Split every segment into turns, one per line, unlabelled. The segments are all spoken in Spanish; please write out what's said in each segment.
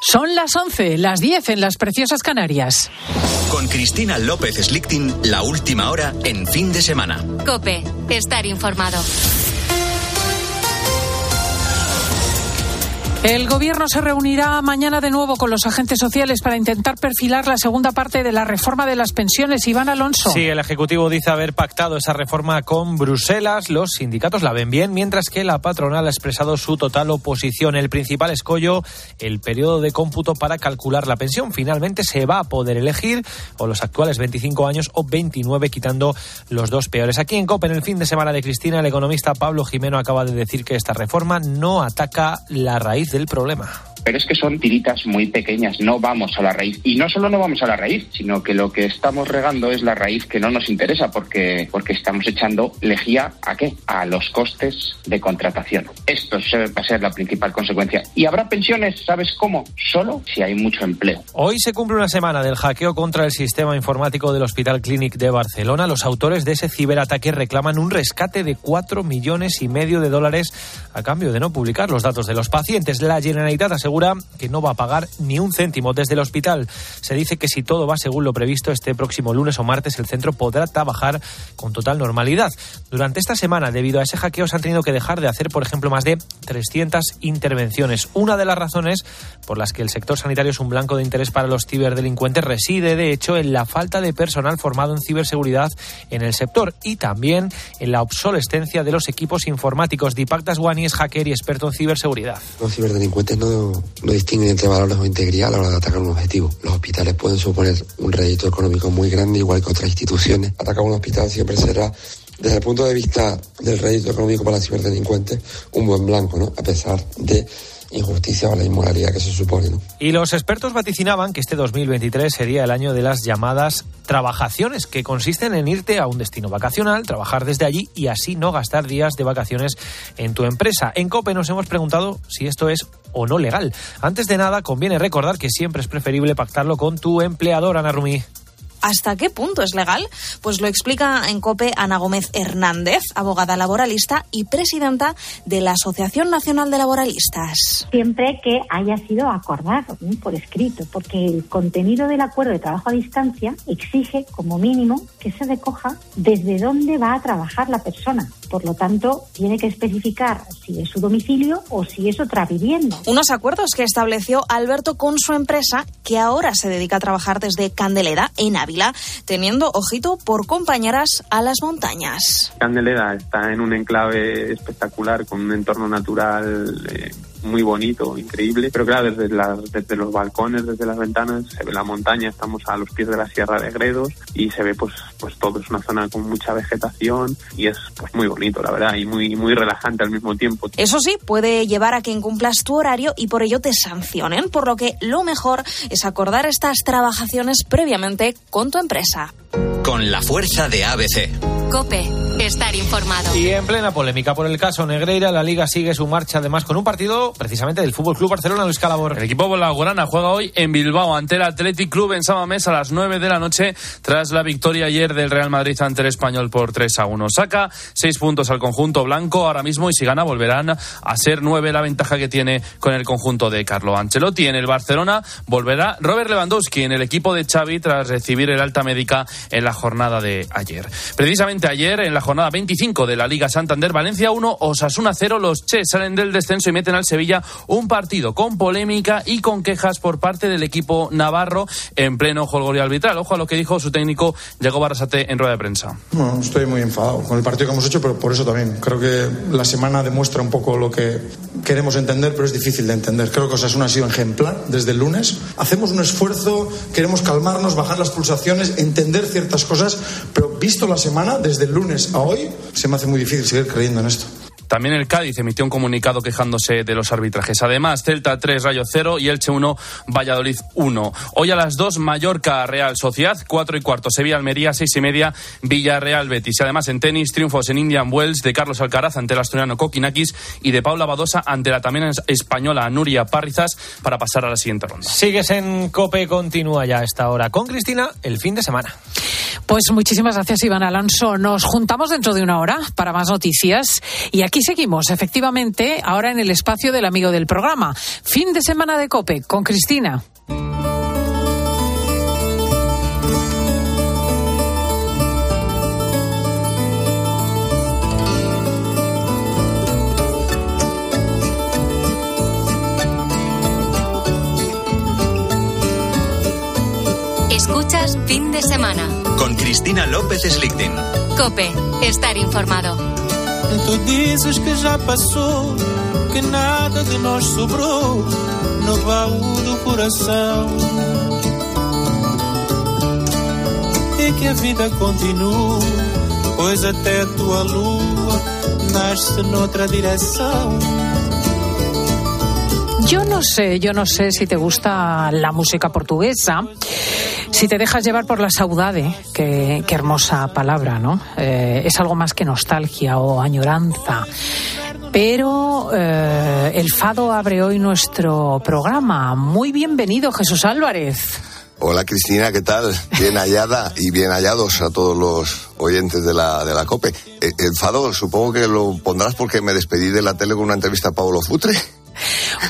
Son las 11, las 10 en las preciosas Canarias.
Con Cristina López Slichting, la última hora en fin de semana.
Cope, estar informado.
El Gobierno se reunirá mañana de nuevo con los agentes sociales para intentar perfilar la segunda parte de la reforma de las pensiones. Iván Alonso.
Sí, el Ejecutivo dice haber pactado esa reforma con Bruselas. Los sindicatos la ven bien, mientras que la patronal ha expresado su total oposición. El principal escollo, el periodo de cómputo para calcular la pensión. Finalmente se va a poder elegir o los actuales 25 años o 29, quitando los dos peores. Aquí en COPE, en el fin de semana de Cristina, el economista Pablo Jimeno acaba de decir que esta reforma no ataca la raíz del problema.
Pero es que son tiritas muy pequeñas, no vamos a la raíz. Y no solo no vamos a la raíz, sino que lo que estamos regando es la raíz que no nos interesa porque, porque estamos echando lejía a qué? A los costes de contratación. Esto va a ser la principal consecuencia. ¿Y habrá pensiones? ¿Sabes cómo? Solo si hay mucho empleo.
Hoy se cumple una semana del hackeo contra el sistema informático del Hospital Clínic de Barcelona. Los autores de ese ciberataque reclaman un rescate de cuatro millones y medio de dólares a cambio de no publicar los datos de los pacientes. La Generalitat asegura que no va a pagar ni un céntimo desde el hospital. Se dice que si todo va según lo previsto, este próximo lunes o martes el centro podrá trabajar con total normalidad. Durante esta semana, debido a ese hackeo, se han tenido que dejar de hacer, por ejemplo, más de 300 intervenciones. Una de las razones por las que el sector sanitario es un blanco de interés para los ciberdelincuentes reside, de hecho, en la falta de personal formado en ciberseguridad en el sector y también en la obsolescencia de los equipos informáticos. Dipak Daswani hacker y experto en ciberseguridad.
Los ciberdelincuentes no, no distinguen entre valores o integridad a la hora de atacar un objetivo. Los hospitales pueden suponer un rédito económico muy grande, igual que otras instituciones. Atacar un hospital siempre será desde el punto de vista del rédito económico para los ciberdelincuentes, un buen blanco, ¿no? A pesar de injusticia o la inmoralidad que se supone.
Y los expertos vaticinaban que este 2023 sería el año de las llamadas trabajaciones, que consisten en irte a un destino vacacional, trabajar desde allí y así no gastar días de vacaciones en tu empresa. En COPE nos hemos preguntado si esto es o no legal. Antes de nada, conviene recordar que siempre es preferible pactarlo con tu empleador, Ana Rumí.
¿Hasta qué punto es legal? Pues lo explica en COPE Ana Gómez Hernández, abogada laboralista y presidenta de la Asociación Nacional de Laboralistas.
Siempre que haya sido acordado por escrito, porque el contenido del acuerdo de trabajo a distancia exige como mínimo que se recoja desde dónde va a trabajar la persona. Por lo tanto, tiene que especificar si es su domicilio o si es otra vivienda.
Unos acuerdos que estableció Alberto con su empresa, que ahora se dedica a trabajar desde Candelera en Ávila, teniendo, ojito, por compañeras a las montañas.
Candelera está en un enclave espectacular con un entorno natural. Eh, muy bonito, increíble, pero claro, desde, desde los balcones, desde las ventanas, se ve la montaña, estamos a los pies de la Sierra de Gredos y se ve pues, pues todo, es una zona con mucha vegetación y es pues muy bonito, la verdad, y muy, muy relajante al mismo tiempo.
Eso sí, puede llevar a que incumplas tu horario y por ello te sancionen, por lo que lo mejor es acordar estas trabajaciones previamente con tu empresa.
Con la fuerza de ABC.
Cope, estar informado.
Y en plena polémica por el caso Negreira, la Liga sigue su marcha además con un partido precisamente del Fútbol Club Barcelona, Luis Calabor.
El equipo blaugrana juega hoy en Bilbao ante el Athletic Club en Samamés a las 9 de la noche tras la victoria ayer del Real Madrid ante el Español por 3 a 1. Saca 6 puntos al conjunto blanco ahora mismo y si gana volverán a ser 9 la ventaja que tiene con el conjunto de Carlo Ancelotti. En el Barcelona volverá Robert Lewandowski en el equipo de Xavi tras recibir el alta médica en la jornada de ayer. Precisamente ayer, en la jornada 25 de la Liga Santander, Valencia 1, Osasuna 0, los Che salen del descenso y meten al Sevilla un partido con polémica y con quejas por parte del equipo navarro en pleno jolgorio arbitral. Ojo a lo que dijo su técnico Diego Barrasate en rueda de prensa.
No, estoy muy enfadado con el partido que hemos hecho, pero por eso también. Creo que la semana demuestra un poco lo que queremos entender, pero es difícil de entender. Creo que Osasuna ha sido ejemplar desde el lunes. Hacemos un esfuerzo, queremos calmarnos, bajar las pulsaciones, entender ciertas cosas, pero visto la semana, desde el lunes a hoy, se me hace muy difícil seguir creyendo en esto.
También el Cádiz emitió un comunicado quejándose de los arbitrajes. Además, Celta 3, Rayo 0 y Elche 1, Valladolid 1. Hoy a las 2, Mallorca, Real Sociedad, 4 y cuarto, Sevilla, Almería, 6 y media, Villarreal, Betis. Y además en tenis, triunfos en Indian Wells de Carlos Alcaraz ante el asturiano Kokinakis y de Paula Badosa ante la también española Nuria Parrizas para pasar a la siguiente ronda.
Sigues en COPE, continúa ya a esta hora con Cristina el fin de semana.
Pues muchísimas gracias, Iván Alonso. Nos juntamos dentro de una hora para más noticias. Y aquí Aquí seguimos, efectivamente, ahora en el espacio del amigo del programa. Fin de semana de Cope con Cristina.
Escuchas fin de semana.
Con Cristina López Slichting.
Cope, estar informado.
Tu dizes que já passou, que nada de nós sobrou no baú do coração. E que a vida continua, pois até tua lua nasce noutra direção.
Yo no sé, yo no sé si te gusta la música portuguesa. Si te dejas llevar por la saudade, qué, hermosa palabra, ¿no? Eh, es algo más que nostalgia o añoranza. Pero eh, el fado abre hoy nuestro programa. Muy bienvenido, Jesús Álvarez.
Hola Cristina, ¿qué tal? Bien hallada y bien hallados a todos los oyentes de la, de la COPE. Eh, El fado supongo que lo pondrás porque me despedí de la tele con una entrevista a Pablo Futre.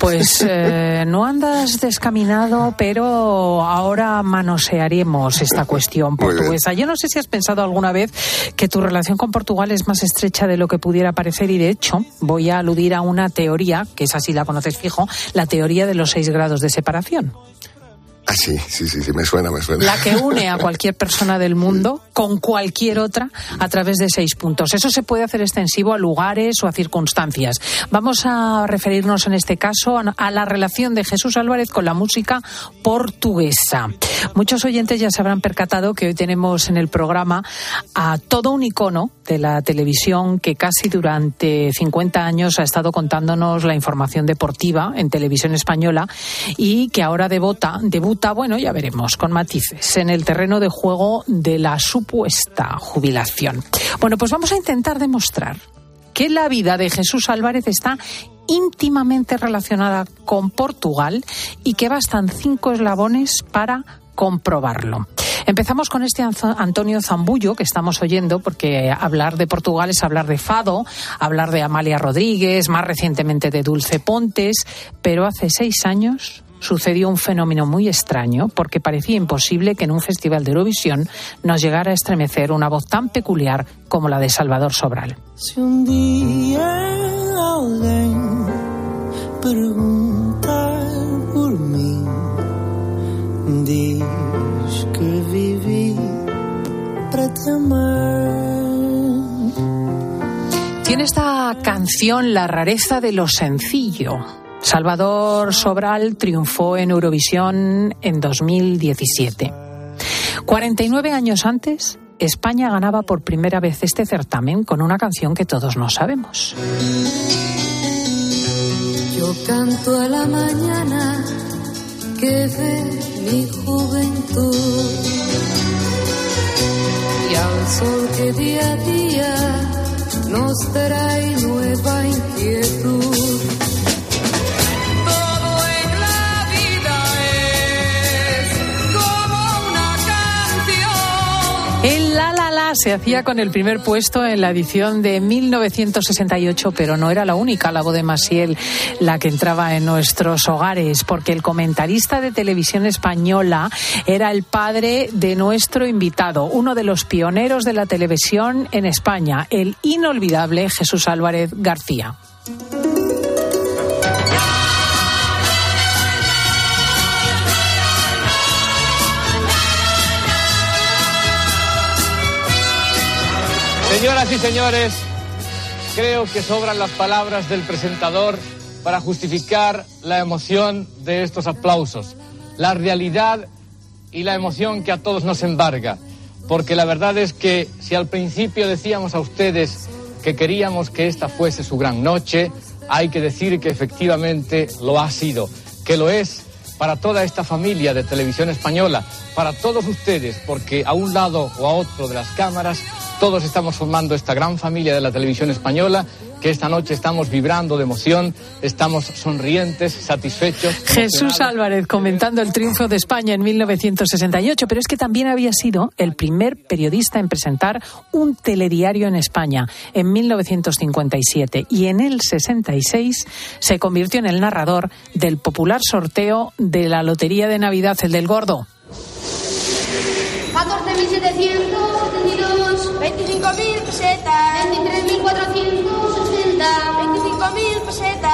Pues eh, no andas descaminado, pero ahora manosearemos esta cuestión portuguesa. Yo no sé si has pensado alguna vez que tu relación con Portugal es más estrecha de lo que pudiera parecer y de hecho voy a aludir a una teoría, que es así la conoces fijo, la teoría de los seis grados de separación.
Ah, sí, sí, sí, me suena, me suena.
La que une a cualquier persona del mundo con cualquier otra a través de seis puntos. Eso se puede hacer extensivo a lugares o a circunstancias. Vamos a referirnos en este caso a la relación de Jesús Álvarez con la música portuguesa. Muchos oyentes ya se habrán percatado que hoy tenemos en el programa a todo un icono de la televisión que casi durante 50 años ha estado contándonos la información deportiva en televisión española y que ahora debota, debuta, bueno, ya veremos, con matices, en el terreno de juego de la supuesta jubilación. Bueno, pues vamos a intentar demostrar que la vida de Jesús Álvarez está íntimamente relacionada con Portugal y que bastan cinco eslabones para comprobarlo. Empezamos con este Antonio Zambullo que estamos oyendo, porque hablar de Portugal es hablar de Fado, hablar de Amalia Rodríguez, más recientemente de Dulce Pontes, pero hace seis años sucedió un fenómeno muy extraño porque parecía imposible que en un festival de Eurovisión nos llegara a estremecer una voz tan peculiar como la de Salvador Sobral.
Se um dia alguém perguntar por mim, diz que vivi para te amar.
Tiene esta canción la rareza de lo sencillo. Salvador Sobral triunfó en Eurovisión en 2017. 49 años antes, España ganaba por primera vez este certamen con una canción que todos no sabemos.
Yo canto a la mañana que ve mi juventud y al sol que día a día nos trae nueva inquietud.
Se hacía con el primer puesto en la edición de 1968, pero no era la única, la voz de Masiel, la que entraba en nuestros hogares, porque el comentarista de televisión española era el padre de nuestro invitado, uno de los pioneros de la televisión en España, el inolvidable Jesús Álvarez García.
Señoras y señores, creo que sobran las palabras del presentador para justificar la emoción de estos aplausos, la realidad y la emoción que a todos nos embarga. Porque la verdad es que si al principio decíamos a ustedes que queríamos que esta fuese su gran noche, hay que decir que efectivamente lo ha sido, que lo es para toda esta familia de televisión española, para todos ustedes, porque a un lado o a otro de las cámaras, todos estamos formando esta gran familia de la televisión española que esta noche estamos vibrando de emoción, estamos sonrientes, satisfechos.
Jesús. Álvarez comentando el triunfo de España en 1968, pero es que también había sido el primer periodista en presentar un telediario en España en 1957 y en el 66 se convirtió en el narrador del popular sorteo de la Lotería de Navidad, el del Gordo.
14.772, 25.000 pesetas, 23.460, 25.000 pesetas.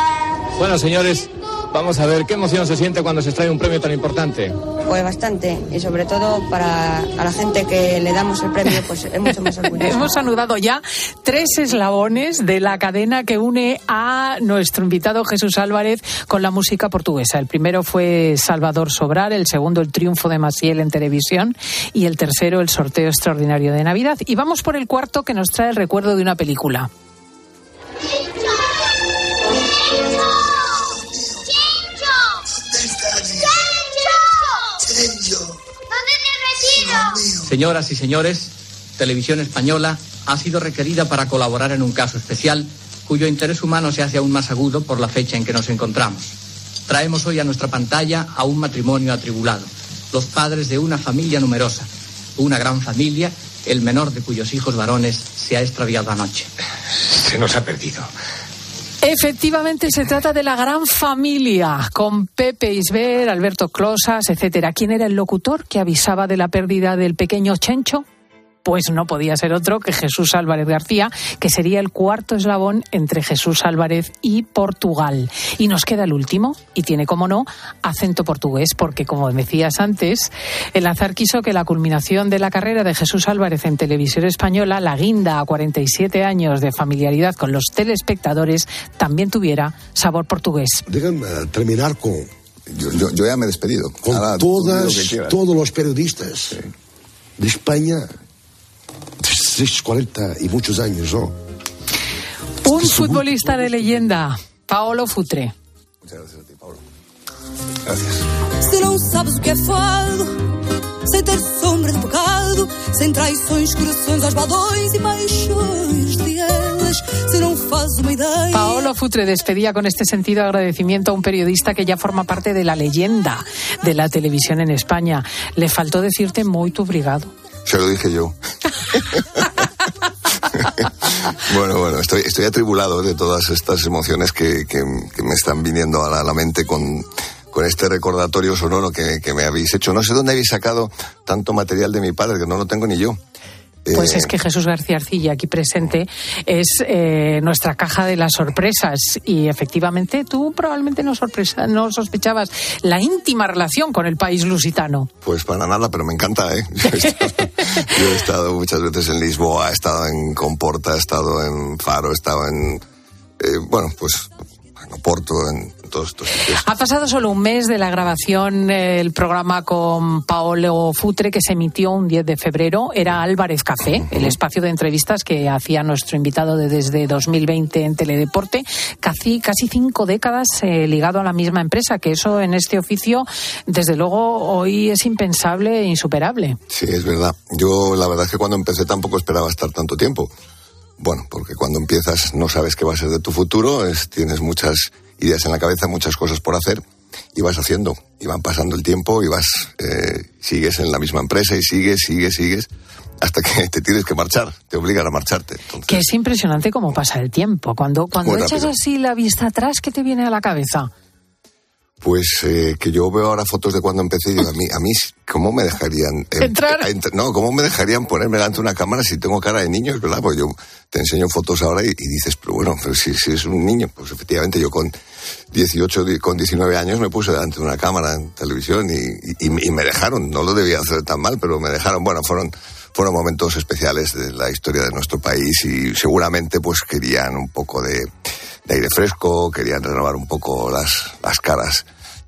Bueno, señores, vamos a ver qué emoción se siente cuando se extrae un premio tan importante.
Pues bastante, y sobre todo para a la gente que le damos el premio, pues es mucho más orgulloso.
Hemos anudado ya tres eslabones de la cadena que une a nuestro invitado Jesús Álvarez con la música portuguesa. El primero fue Salvador Sobral, el segundo el triunfo de Maciel en televisión y el tercero el sorteo extraordinario de Navidad. Y vamos por el cuarto que nos trae el recuerdo de una película.
Señoras y señores, Televisión Española ha sido requerida para colaborar en un caso especial cuyo interés humano se hace aún más agudo por la fecha en que nos encontramos. Traemos hoy a nuestra pantalla a un matrimonio atribulado, los padres de una familia numerosa, una gran familia, el menor de cuyos hijos varones se ha extraviado anoche.
Se nos ha perdido.
Efectivamente, se trata de la gran familia, con Pepe Isber, Alberto Closas, etcétera. ¿Quién era el locutor que avisaba de la pérdida del pequeño Chencho? Pues no podía ser otro que Jesús Álvarez García, que sería el cuarto eslabón entre Jesús Álvarez y Portugal. Y nos queda el último, y tiene, como no, acento portugués, porque como decías antes, el azar quiso que la culminación de la carrera de Jesús Álvarez en televisión española, la guinda a 47 años de familiaridad con los telespectadores, también tuviera sabor portugués.
Déjame terminar con,
Yo, yo- yo ya me he despedido.
con
Ahora, lo
todos los periodistas de España, 40 y muchos años, ¿no?
Un futbolista de leyenda, Paolo Futre.
Se não sabes o que é fado, sem ter sombra de pecado, sem traições, corações aos baldões e paixões de elas, se não fazes uma ideia.
Paolo Futre despedía con este sentido agradecimiento a un periodista que ya forma parte de la leyenda de la televisión en España. Le faltó decirte muy tu obrigado.
Se lo dije yo. bueno, bueno, estoy, estoy atribulado de todas estas emociones que, que- que me están viniendo a la, a la mente con, con este recordatorio sonoro que, que me habéis hecho. No sé dónde habéis sacado tanto material de mi padre, que no lo tengo ni yo.
Pues
Eh,
es que Jesús García Arcilla, aquí presente, es eh, nuestra caja de las sorpresas. Y efectivamente, tú probablemente no, sorpresa, no sospechabas la íntima relación con el país lusitano.
Pues para nada, pero me encanta, ¿eh? Yo he, estado, yo he estado muchas veces en Lisboa, he estado en Comporta, he estado en Faro, he estado en... eh, bueno, pues en Oporto, en todos estos sitios.
Ha pasado solo un mes de la grabación eh, el programa con Paolo Futre que se emitió un 10 de febrero. Era Álvarez Café, el espacio de entrevistas que hacía nuestro invitado de desde 2020 en Teledeporte. Casi, casi cinco décadas eh, ligado a la misma empresa, que eso en este oficio, desde luego, hoy es impensable e insuperable.
Sí, es verdad. Yo la verdad es que cuando empecé tampoco esperaba estar tanto tiempo. Bueno, porque cuando empiezas no sabes qué va a ser de tu futuro, es- tienes muchas ideas en la cabeza, muchas cosas por hacer y vas haciendo. Y van pasando el tiempo y vas, eh, sigues en la misma empresa y sigues, sigues, sigues hasta que te tienes que marchar, te obligan a marcharte. Entonces,
Que es impresionante cómo pasa el tiempo. Cuando, cuando echas
rápido.
así la vista atrás, ¿qué te viene a la cabeza?
Pues eh, que yo veo ahora fotos de cuando empecé y digo, a mí, a mí ¿cómo me dejarían... em-
Entrar.
no, ¿cómo me dejarían ponerme delante de una cámara si tengo cara de niño? Es verdad, pues yo te enseño fotos ahora y, y dices, pero bueno, pero si, si es un niño, pues efectivamente yo con 18, di- con 19 años me puse delante de una cámara en televisión y, y- y me dejaron, no lo debía hacer tan mal, pero me dejaron, bueno, fueron... Fueron momentos especiales de la historia de nuestro país y seguramente pues querían un poco de, de aire fresco, querían renovar un poco las, las caras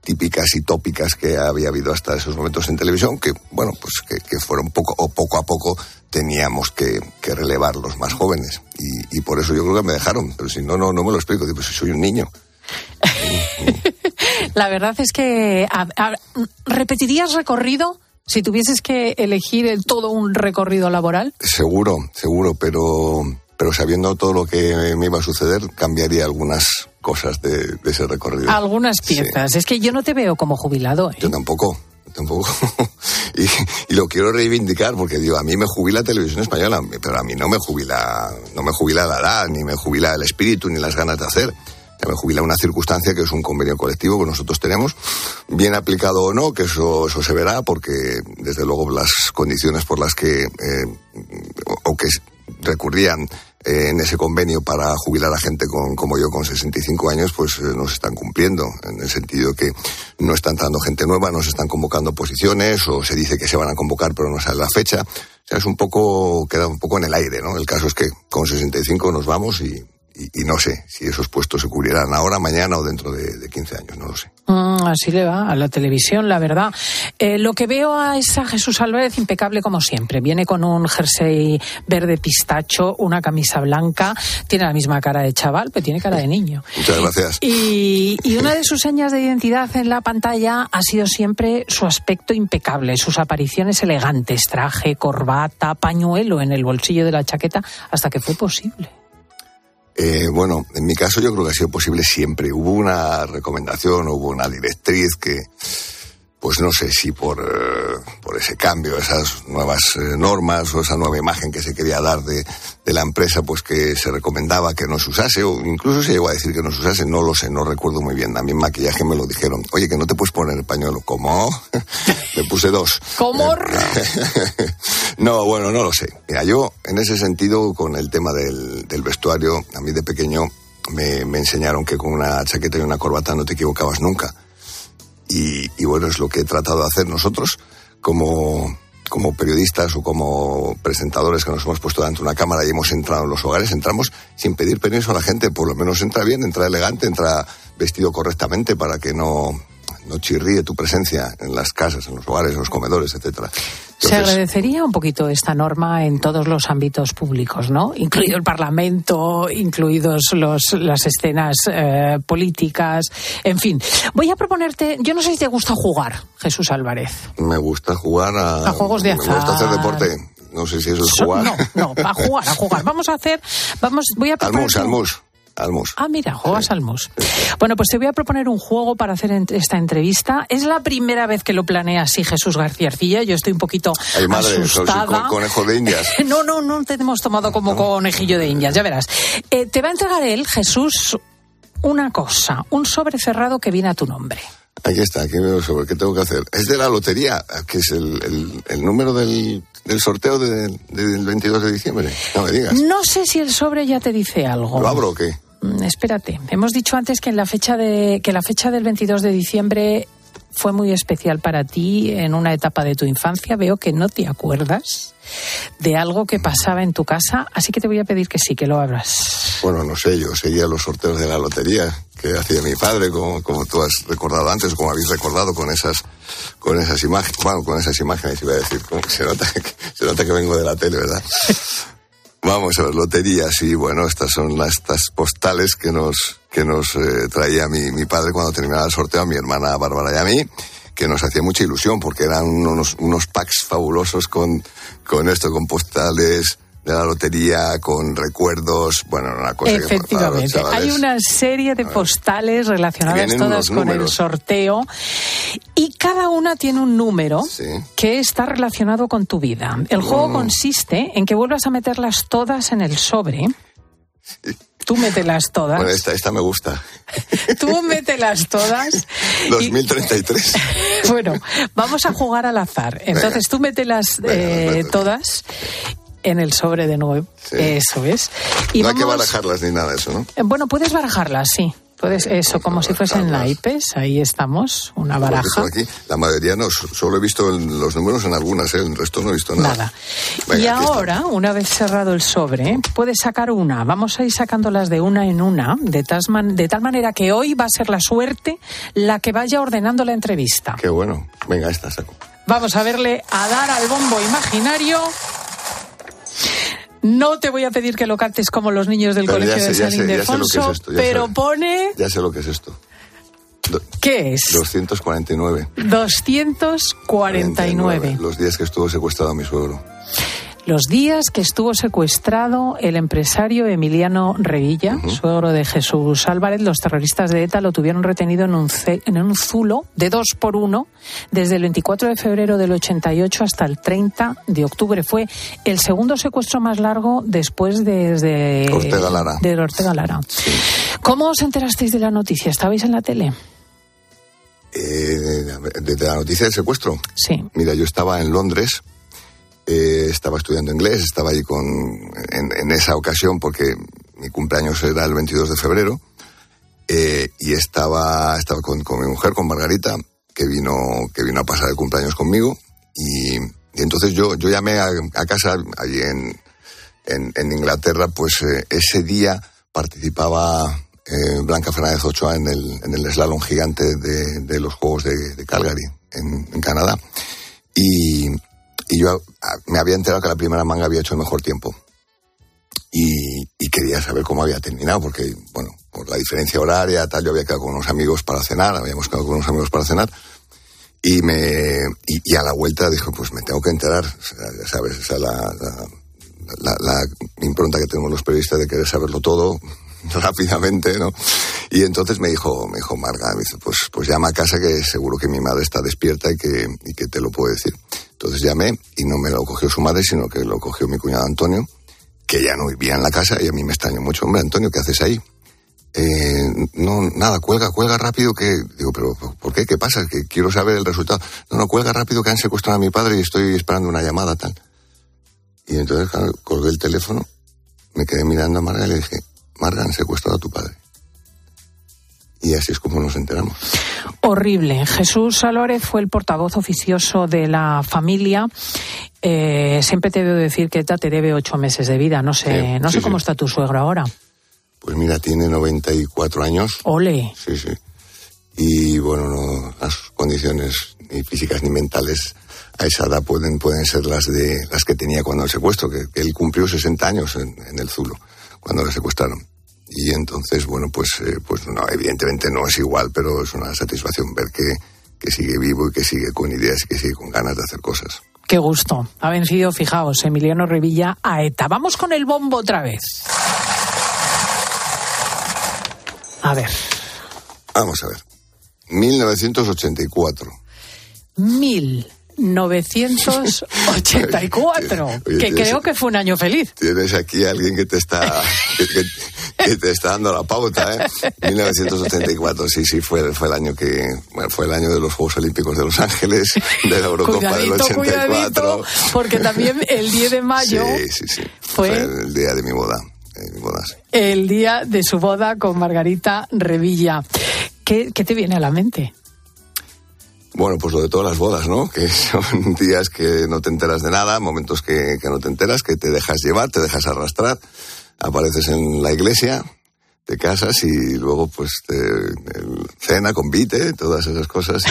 típicas y tópicas que había habido hasta esos momentos en televisión, que bueno, pues que, que fueron poco o poco a poco teníamos que, que relevar los más jóvenes. Y, y por eso yo creo que me dejaron, pero si no, no, no me lo explico, digo, pues soy un niño.
La verdad es que a- a- repetirías recorrido si tuvieses que elegir el todo un recorrido laboral.
Seguro, seguro, pero pero sabiendo todo lo que me iba a suceder, cambiaría algunas cosas de, de ese recorrido.
Algunas piezas. Es que yo no te veo como jubilado. ¿eh?
Yo tampoco, tampoco. y, y, lo quiero reivindicar porque digo, a mí me jubila Televisión Española, pero a mí no me jubila, no me jubila la edad, ni me jubila el espíritu, ni las ganas de hacer. Ya me jubila una circunstancia que es un convenio colectivo que nosotros tenemos, bien aplicado o no, que eso, eso se verá, porque desde luego las condiciones por las que, eh, o que recurrían en ese convenio para jubilar a gente con, como yo con 65 años, pues eh, no se están cumpliendo, en el sentido que no está entrando gente nueva, no se están convocando posiciones, o se dice que se van a convocar pero no sale la fecha. O sea, es un poco, queda un poco en el aire, ¿no? El caso es que con 65 nos vamos y, y, y, no sé si esos puestos se cubrirán ahora, mañana o dentro de, de 15 años, no lo sé.
Mm, así le va a la televisión, la verdad. Eh, lo que veo a es a Jesús Álvarez impecable como siempre. Viene con un jersey verde pistacho, una camisa blanca, tiene la misma cara de chaval, pero tiene cara de niño.
Muchas gracias.
Y, y una de sus señas de identidad en la pantalla ha sido siempre su aspecto impecable, sus apariciones elegantes, traje, corbata, pañuelo en el bolsillo de la chaqueta, hasta que fue posible.
Eh, bueno, en mi caso yo creo que ha sido posible siempre. Hubo una recomendación, hubo una directriz que, pues no sé si por, eh, por ese cambio, esas nuevas eh, normas o esa nueva imagen que se quería dar de, de, la empresa, pues que se recomendaba que no se usase, o incluso se llegó a decir que no se usase, no lo sé, no recuerdo muy bien. A mí en maquillaje me lo dijeron, oye, que no te puedes poner el pañuelo. ¿Cómo? me puse dos.
¿Cómo?
no, bueno, no lo sé. Mira, yo en ese sentido, con el tema del, del vestuario, a mí de pequeño me, me enseñaron que con una chaqueta y una corbata no te equivocabas nunca. Y, y, bueno, es lo que he tratado de hacer nosotros como, como periodistas o como presentadores que nos hemos puesto delante de una cámara y hemos entrado en los hogares, entramos sin pedir permiso a la gente, por lo menos entra bien, entra elegante, entra vestido correctamente para que no, no chirríe tu presencia en las casas, en los hogares, en los comedores, etcétera.
Entonces, Se agradecería un poquito esta norma en todos los ámbitos públicos, ¿no? Incluido el Parlamento, incluidos los, las escenas eh, políticas, en fin. Voy a proponerte, yo no sé si te gusta jugar, Jesús Álvarez.
Me gusta jugar a,
a juegos de azar.
Me gusta hacer deporte. No sé si eso es jugar.
No, no, a jugar, a jugar. Vamos a hacer, vamos, voy a.
Almus, almus. Almus.
Ah, mira, juegas sí. Almus. Bueno, pues te voy a proponer un juego para hacer esta entrevista. Es la primera vez que lo planea así Jesús García Arcilla. Yo estoy un poquito
Ay, madre,
asustada.
Con, conejo de indias.
no, no, no te hemos tomado como no. conejillo de indias, ya verás. Eh, te va a entregar él, Jesús, una cosa, un sobre cerrado que viene a tu nombre.
Aquí está, aquí veo sobre qué tengo que hacer. Es de la lotería, que es el, el, el número del, del sorteo de, de, del 22 de diciembre. No me digas.
No sé si el sobre ya te dice algo.
¿Lo abro o qué?
Mm, espérate, hemos dicho antes que en la fecha de que la fecha del 22 de diciembre fue muy especial para ti en una etapa de tu infancia. Veo que no te acuerdas de algo que pasaba en tu casa, así que te voy a pedir que sí, que lo abras.
Bueno, no sé, yo seguía los sorteos de la lotería que hacía mi padre, como, como tú has recordado antes, como habéis recordado con esas con esas imágenes, bueno, con esas imágenes iba a decir, se nota, que, se nota que vengo de la tele, ¿verdad? Vamos a ver, loterías y bueno, estas son las, estas postales que nos, que nos eh, traía mi, mi padre cuando terminaba el sorteo, a mi hermana Bárbara y a mí, que nos hacía mucha ilusión porque eran unos, unos packs fabulosos con, con esto, con postales de la lotería, con recuerdos, bueno, una cosa
Efectivamente,
que
hay una serie de postales relacionadas todas con el sorteo y cada una tiene un número
sí.
que está relacionado con tu vida. El juego mm. consiste en que vuelvas a meterlas todas en el sobre.
Sí.
Tú mételas todas.
Bueno, esta, esta me gusta.
Tú mételas todas.
2033.
Y... bueno, vamos a jugar al azar. Entonces Venga. tú mételas eh, todas en el sobre de nuevo. Sí. Eso es.
Y no vamos... hay que barajarlas ni nada de eso, ¿no?
Bueno, puedes barajarlas, sí. Puedes, eso, como si fuesen naipes, ahí estamos, una baraja.
Aquí, la mayoría no, solo he visto los números en algunas, ¿eh? el resto no he visto nada.
Nada. Venga, y ahora, está. una vez cerrado el sobre, puedes sacar una. Vamos a ir sacándolas de una en una, de, man, de tal manera que hoy va a ser la suerte la que vaya ordenando la entrevista.
Qué bueno. Venga, esta saco.
Vamos a verle a dar al bombo imaginario. No te voy a pedir que lo cantes como los niños del
pero
colegio
sé,
de San
sé,
Ildefonso,
es esto,
pero
sé,
pone...
Ya sé lo que es esto.
Do, ¿Qué es?
249.
249.
49, los días que estuvo secuestrado mi suegro.
Los días que estuvo secuestrado el empresario Emiliano Revilla, suegro de Jesús Álvarez, los terroristas de ETA lo tuvieron retenido en un, ce- en un zulo de dos por uno desde el 24 de febrero del 88 hasta el 30 de octubre. Fue el segundo secuestro más largo después de, desde
Ortega Lara.
de Ortega Lara. ¿Cómo os enterasteis de la noticia? ¿Estabais en la tele?
Eh, desde la noticia del secuestro.
Sí.
Mira, yo estaba en Londres, eh, estaba estudiando inglés, estaba ahí con, en, en esa ocasión porque mi cumpleaños era el 22 de febrero eh, y estaba, estaba con, con mi mujer, con Margarita, que vino, que vino a pasar el cumpleaños conmigo y, entonces yo, yo llamé a, casa allí en, en, Inglaterra, pues eh, ese día participaba Blanca Fernández Ochoa en el, en el slalom gigante de, de los Juegos de, de Calgary, en, en Canadá. Y, y yo ah, me había enterado que la primera manga había hecho el mejor tiempo. Y, quería saber cómo había terminado, porque, bueno, por la diferencia horaria, tal, yo había quedado con unos amigos para cenar, habíamos quedado con unos amigos para cenar. Y, me, y, a la vuelta dije, pues me tengo que enterar, sabes, esa es la, la, la, la impronta que tenemos los periodistas de querer saberlo todo rápidamente, ¿no? Y entonces me dijo, me dijo Marga, me dice, pues, pues llama a casa que seguro que mi madre está despierta y que, y que te lo puedo decir. Entonces llamé y no me lo cogió su madre, sino que lo cogió mi cuñado Antonio, que ya no vivía en la casa y a mí me extrañó mucho. Hombre, Antonio, ¿qué haces ahí? Eh, no, nada, cuelga, cuelga rápido que... Digo, pero ¿por qué? ¿Qué pasa? Que quiero saber el resultado. No, no, cuelga rápido que han secuestrado a mi padre y estoy esperando una llamada, tal. Y entonces claro, colgué el teléfono, me quedé mirando a Marga y le dije, Marga, han secuestrado a tu padre. Y así es como nos enteramos.
Horrible. Jesús Álvarez fue el portavoz oficioso de la familia. Eh, siempre te debo decir que ETA te debe ocho meses de vida. No sé,
Sí,
no
sí,
sé cómo
sí.
está tu suegro ahora.
Pues mira, tiene 94 años.
Ole.
Sí, sí. Y bueno, no, las condiciones ni físicas ni mentales a esa edad pueden, pueden ser las de las que tenía cuando el secuestro, que, que él cumplió 60 años en, en el Zulo, cuando le secuestraron. Y entonces, bueno, pues, eh, pues no, evidentemente no es igual, pero es una satisfacción ver que, que sigue vivo y que sigue con ideas y que sigue con ganas de hacer cosas.
Qué gusto. Ha vencido, fijaos, Emiliano Revilla a ETA. Vamos con el bombo otra vez. A ver,
Vamos a ver. 1984.
1984,
Oye,
que
tienes-
creo que fue un año feliz.
Tienes aquí a alguien que te está que, que- que te está dando la pauta, ¿eh? 1984, sí, sí, fue, fue el año que bueno, fue el año de los Juegos Olímpicos de Los Ángeles, de la Eurocopa del
Cuidadito,
84.
cuidadito, porque también el 10 de mayo
Sí, sí, sí.
fue
el día de mi boda. de mi boda,
el día de su boda con Margarita Revilla. ¿Qué, qué te viene a la mente?
Bueno, pues lo de todas las bodas, ¿no? Que son días que no te enteras de nada, momentos que, que no te enteras, que te dejas llevar, te dejas arrastrar, apareces en la iglesia, te casas y luego pues te, el- cena, convite, todas esas cosas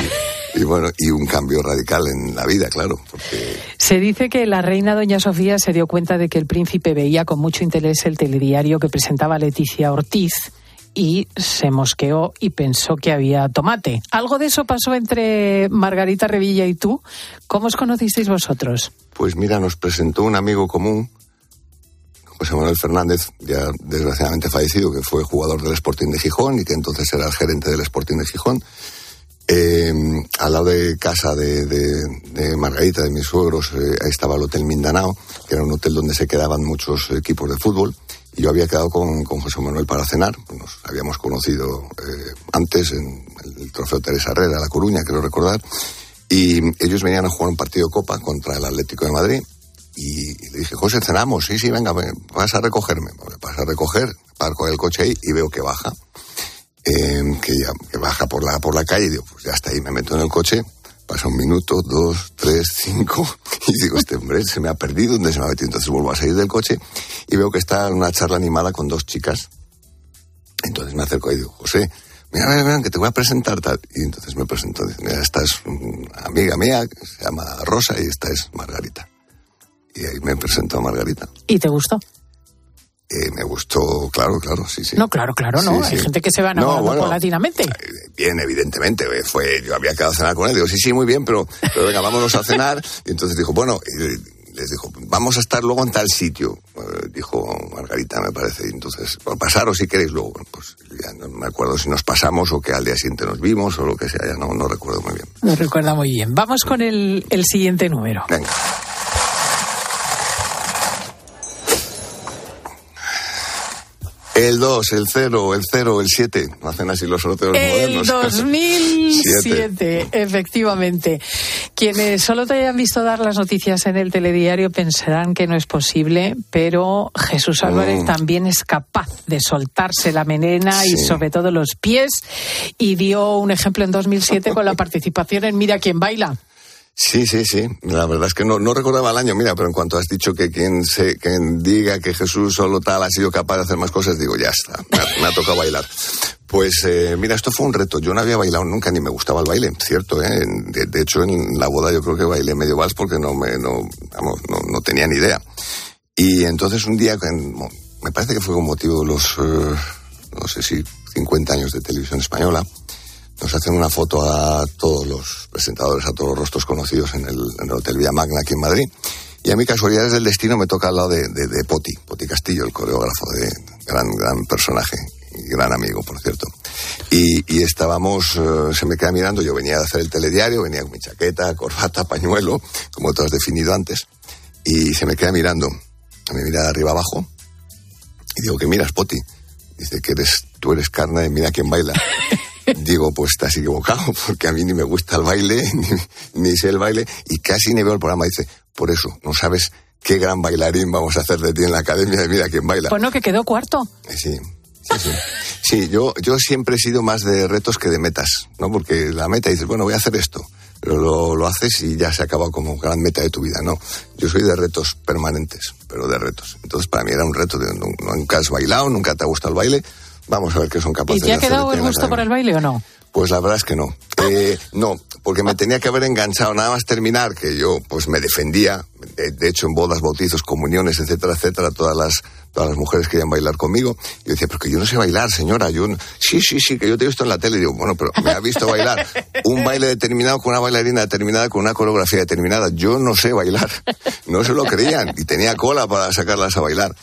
y, bueno, y un cambio radical en la vida, claro,
Se dice que la reina doña Sofía se dio cuenta de que el príncipe veía con mucho interés el telediario que presentaba Leticia Ortiz y se mosqueó y pensó que había tomate. Algo de eso pasó entre Margarita Revilla y tú. ¿Cómo os conocisteis vosotros?
Pues mira, nos presentó un amigo común, José Manuel Fernández, ya desgraciadamente fallecido, que fue jugador del Sporting de Gijón y que entonces era el gerente del Sporting de Gijón. Eh, al lado de casa de, de- Margarita, de mis suegros, eh, estaba el Hotel Mindanao, que era un hotel donde se quedaban muchos equipos de fútbol. Yo había quedado con, con José Manuel para cenar. Nos habíamos conocido eh, antes en el trofeo Teresa Herrera, La Coruña, quiero recordar. Y ellos venían a jugar un partido de Copa contra el Atlético de Madrid. Y, le dije, José, cenamos. Sí, sí, venga, ven, vas a recogerme. Vas a recoger, parco el coche ahí y veo que baja. Eh, que, ya, baja por la, por la calle y digo, pues ya está ahí, me meto en el coche. Pasa un minuto, dos, tres, cinco. Y digo, este hombre se me ha perdido, ¿dónde se me ha metido? Entonces vuelvo a salir del coche y veo que está en una charla animada con dos chicas. Entonces me acerco y digo, José, mira, mira, mira, que te voy a presentar tal. Y entonces me presento, dice, mira, esta es una amiga mía, que se llama Rosa, y esta es Margarita. Y ahí me presento a Margarita.
¿Y te gustó?
Eh, gustó, claro, claro, sí, sí.
No, claro, claro, no.
Sí,
Hay
sí.
gente que se va
No,
enamorando
bueno.
paulatinamente.
Bien, evidentemente, eh, fue, yo había quedado a cenar con él, digo, sí, sí, muy bien, pero, pero venga, vámonos a cenar. Y entonces dijo, bueno, y les dijo, vamos a estar luego en tal sitio, eh, dijo Margarita, me parece. Entonces, pasaros si queréis luego. Bueno, pues ya no me acuerdo si nos pasamos o que al día siguiente nos vimos o lo que sea, ya no, no recuerdo muy bien.
No recuerda muy bien. Vamos con el, el siguiente número.
Venga. El 2, el 0, el 0, el 7. No hacen así los sorteos
El
modernos.
2007,
Siete.
efectivamente. Quienes solo te hayan visto dar las noticias en el telediario pensarán que no es posible, pero Jesús Álvarez
Mm.
también es capaz de soltarse la melena y sobre todo los pies y dio un ejemplo en 2007 con la participación en Mira quién baila.
Sí, sí, sí. La verdad es que no, no recordaba el año. Mira, pero en cuanto has dicho que quien, se, quien diga que Jesús solo tal ha sido capaz de hacer más cosas, digo, ya está, me ha, tocado bailar. Pues eh, mira, esto fue un reto. Yo no había bailado nunca ni me gustaba el baile, cierto. ¿eh? De, hecho, en la boda yo creo que bailé medio vals porque no, me, no, vamos, no, no tenía ni idea. Y entonces un día, me parece que fue con motivo de los, eh, no sé si 50 años de televisión española, nos hacen una foto a todos los presentadores, a todos los rostros conocidos en el, Hotel Villa Magna aquí en Madrid. Y a mí, casualidades del destino, me toca al lado de, de, de Poti, Poti Castillo, el coreógrafo, de gran, gran personaje gran amigo, por cierto. Y, estábamos, eh, se me queda mirando, yo venía a hacer el telediario, venía con mi chaqueta, corbata, pañuelo, como tú has definido antes, y se me queda mirando, me mira de arriba abajo, y digo, ¿qué miras, Poti? Dice que eres, tú eres carne mira quién baila. Digo, pues estás equivocado, porque a mí ni me gusta el baile, ni, ni sé el baile, y casi ni veo el programa. Dice, por eso, no sabes qué gran bailarín vamos a hacer de ti en la academia de Mira quién baila.
Pues no, que quedó cuarto.
Eh, Sí, sí, sí. Sí, yo, yo siempre he sido más de retos que de metas, ¿no? Porque la meta dices, bueno, voy a hacer esto, pero lo, lo haces y ya se acaba como gran meta de tu vida, ¿no? Yo soy de retos permanentes, pero de retos. Entonces, para mí era un reto de nu- nunca has bailado, nunca te ha gustado el baile, vamos a ver qué son
¿Y
capaces
te
de
ha
hacer.
quedado
de ti
el
en la
gusto por el baile o no?
pues la verdad es que no. Eh, no, porque me tenía que haber enganchado nada más terminar, que yo pues me defendía. De, de hecho, en bodas, bautizos, comuniones, etcétera, etcétera, todas las, todas las mujeres querían bailar conmigo. Yo decía, pero que yo no sé bailar, señora. Yo no- Sí, sí, sí, que yo te he visto en la tele. Y digo, bueno, pero me ha visto bailar un baile determinado con una bailarina determinada, con una coreografía determinada. Yo no sé bailar. No se lo creían. Y tenía cola para sacarlas a bailar.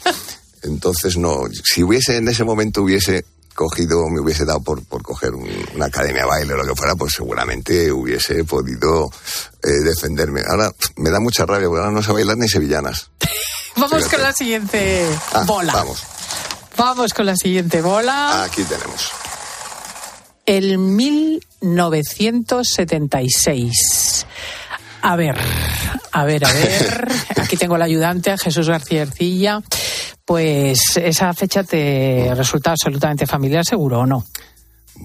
Entonces, no, si hubiese en ese momento hubiese cogido, me hubiese dado por, por coger un- una academia de baile o lo que fuera, pues seguramente hubiese podido eh, defenderme. Ahora me da mucha rabia, porque ahora no sé bailar ni sevillanas.
Vamos
Fíjate.
con la siguiente
Ah,
bola.
Vamos,
Vamos con la siguiente bola.
aquí tenemos.
El 1976. A ver, a ver, a ver. Aquí tengo al ayudante, a Jesús García Ercilla. Pues esa fecha te resulta absolutamente familiar, seguro o no.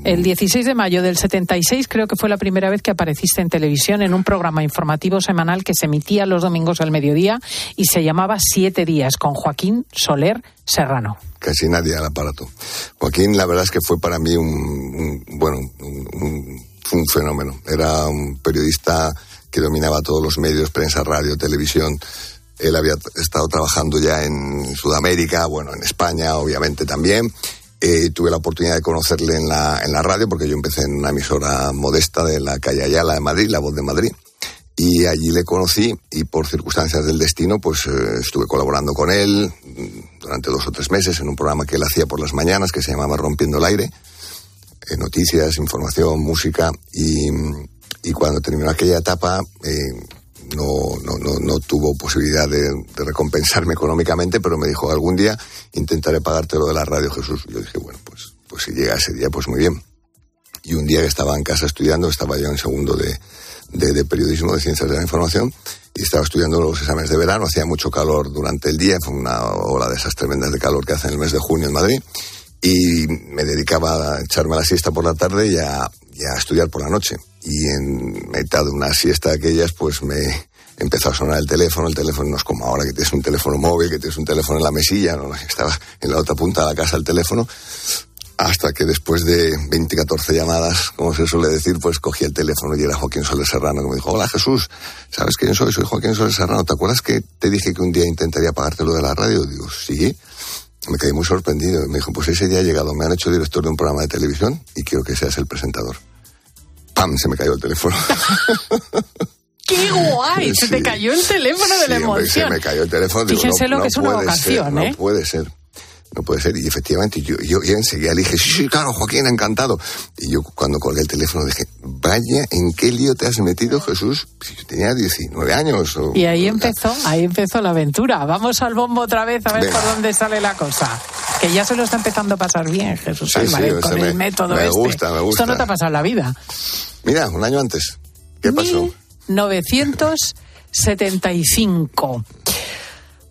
El 16 de mayo del 76 creo que fue la primera vez que apareciste en televisión en un programa informativo semanal que se emitía los domingos al mediodía y se llamaba Siete Días con Joaquín Soler Serrano.
Casi nadie al aparato. Joaquín, la verdad es que fue para mí un, un- bueno, un, fenómeno. Era un periodista que dominaba todos los medios, prensa, radio, televisión. Él había estado trabajando ya en Sudamérica, bueno, en España, obviamente también. Eh, tuve la oportunidad de conocerle en la, en la radio, porque yo empecé en una emisora modesta de la calle Ayala de Madrid, La Voz de Madrid. Y allí le conocí y por circunstancias del destino, pues eh, estuve colaborando con él mm, durante dos o tres meses en un programa que él hacía por las mañanas que se llamaba Rompiendo el Aire. eh, noticias, información, música. Y, y cuando terminó aquella etapa, no, no, no, no tuvo posibilidad de, recompensarme económicamente, pero me dijo, algún día intentaré pagarte lo de la radio, Jesús. Yo dije, bueno, pues, pues si llega ese día, pues muy bien. Y un día que estaba en casa estudiando, estaba yo en segundo de, de, periodismo, de ciencias de la información, y estaba estudiando los exámenes de verano, hacía mucho calor durante el día, fue una ola de esas tremendas de calor que hace el mes de junio en Madrid, y me dedicaba a echarme la siesta por la tarde y a, y a estudiar por la noche. Y en mitad de una siesta de aquellas, pues me empezó a sonar el teléfono, el teléfono no es como ahora que tienes un teléfono móvil, que tienes un teléfono en la mesilla, ¿no? estaba en la otra punta de la casa el teléfono, hasta que después de 20, 14 llamadas, como se suele decir, pues cogí el teléfono y era Joaquín Soler Serrano que me dijo, hola Jesús, ¿sabes quién soy? Soy Joaquín Soler Serrano, ¿te acuerdas que te dije que un día intentaría pagarte lo de la radio? Digo, sí. Me quedé muy sorprendido. Me dijo, pues ese día ha llegado, me han hecho director de un programa de televisión y quiero que seas el presentador. ¡Pam! Se me cayó el teléfono.
¿Qué ¡Qué guay! Se te cayó el teléfono de la
Sí, hombre,
emoción.
se me cayó el teléfono. digo,
Fíjense
no-
lo
no
que es una vocación,
ser,
¿eh?
No puede ser. No puede ser. Y efectivamente, yo, yo, yo enseguida le dije, sí, sí, claro, Joaquín, encantado. Y yo cuando colgué el teléfono dije, vaya, ¿en qué lío te has metido, Jesús? Si yo tenía 19 años. O,
Y ahí empezó, ahí empezó la aventura. Vamos al bombo otra vez a ver
Venga.
por dónde sale la cosa. Que ya se lo está empezando a pasar bien, Jesús
Sí,
Álvarez, con
me-
el método
me
este.
gusta, me gusta.
Esto no te ha pasado en la vida.
Mira, un año antes. ¿Qué pasó?
975.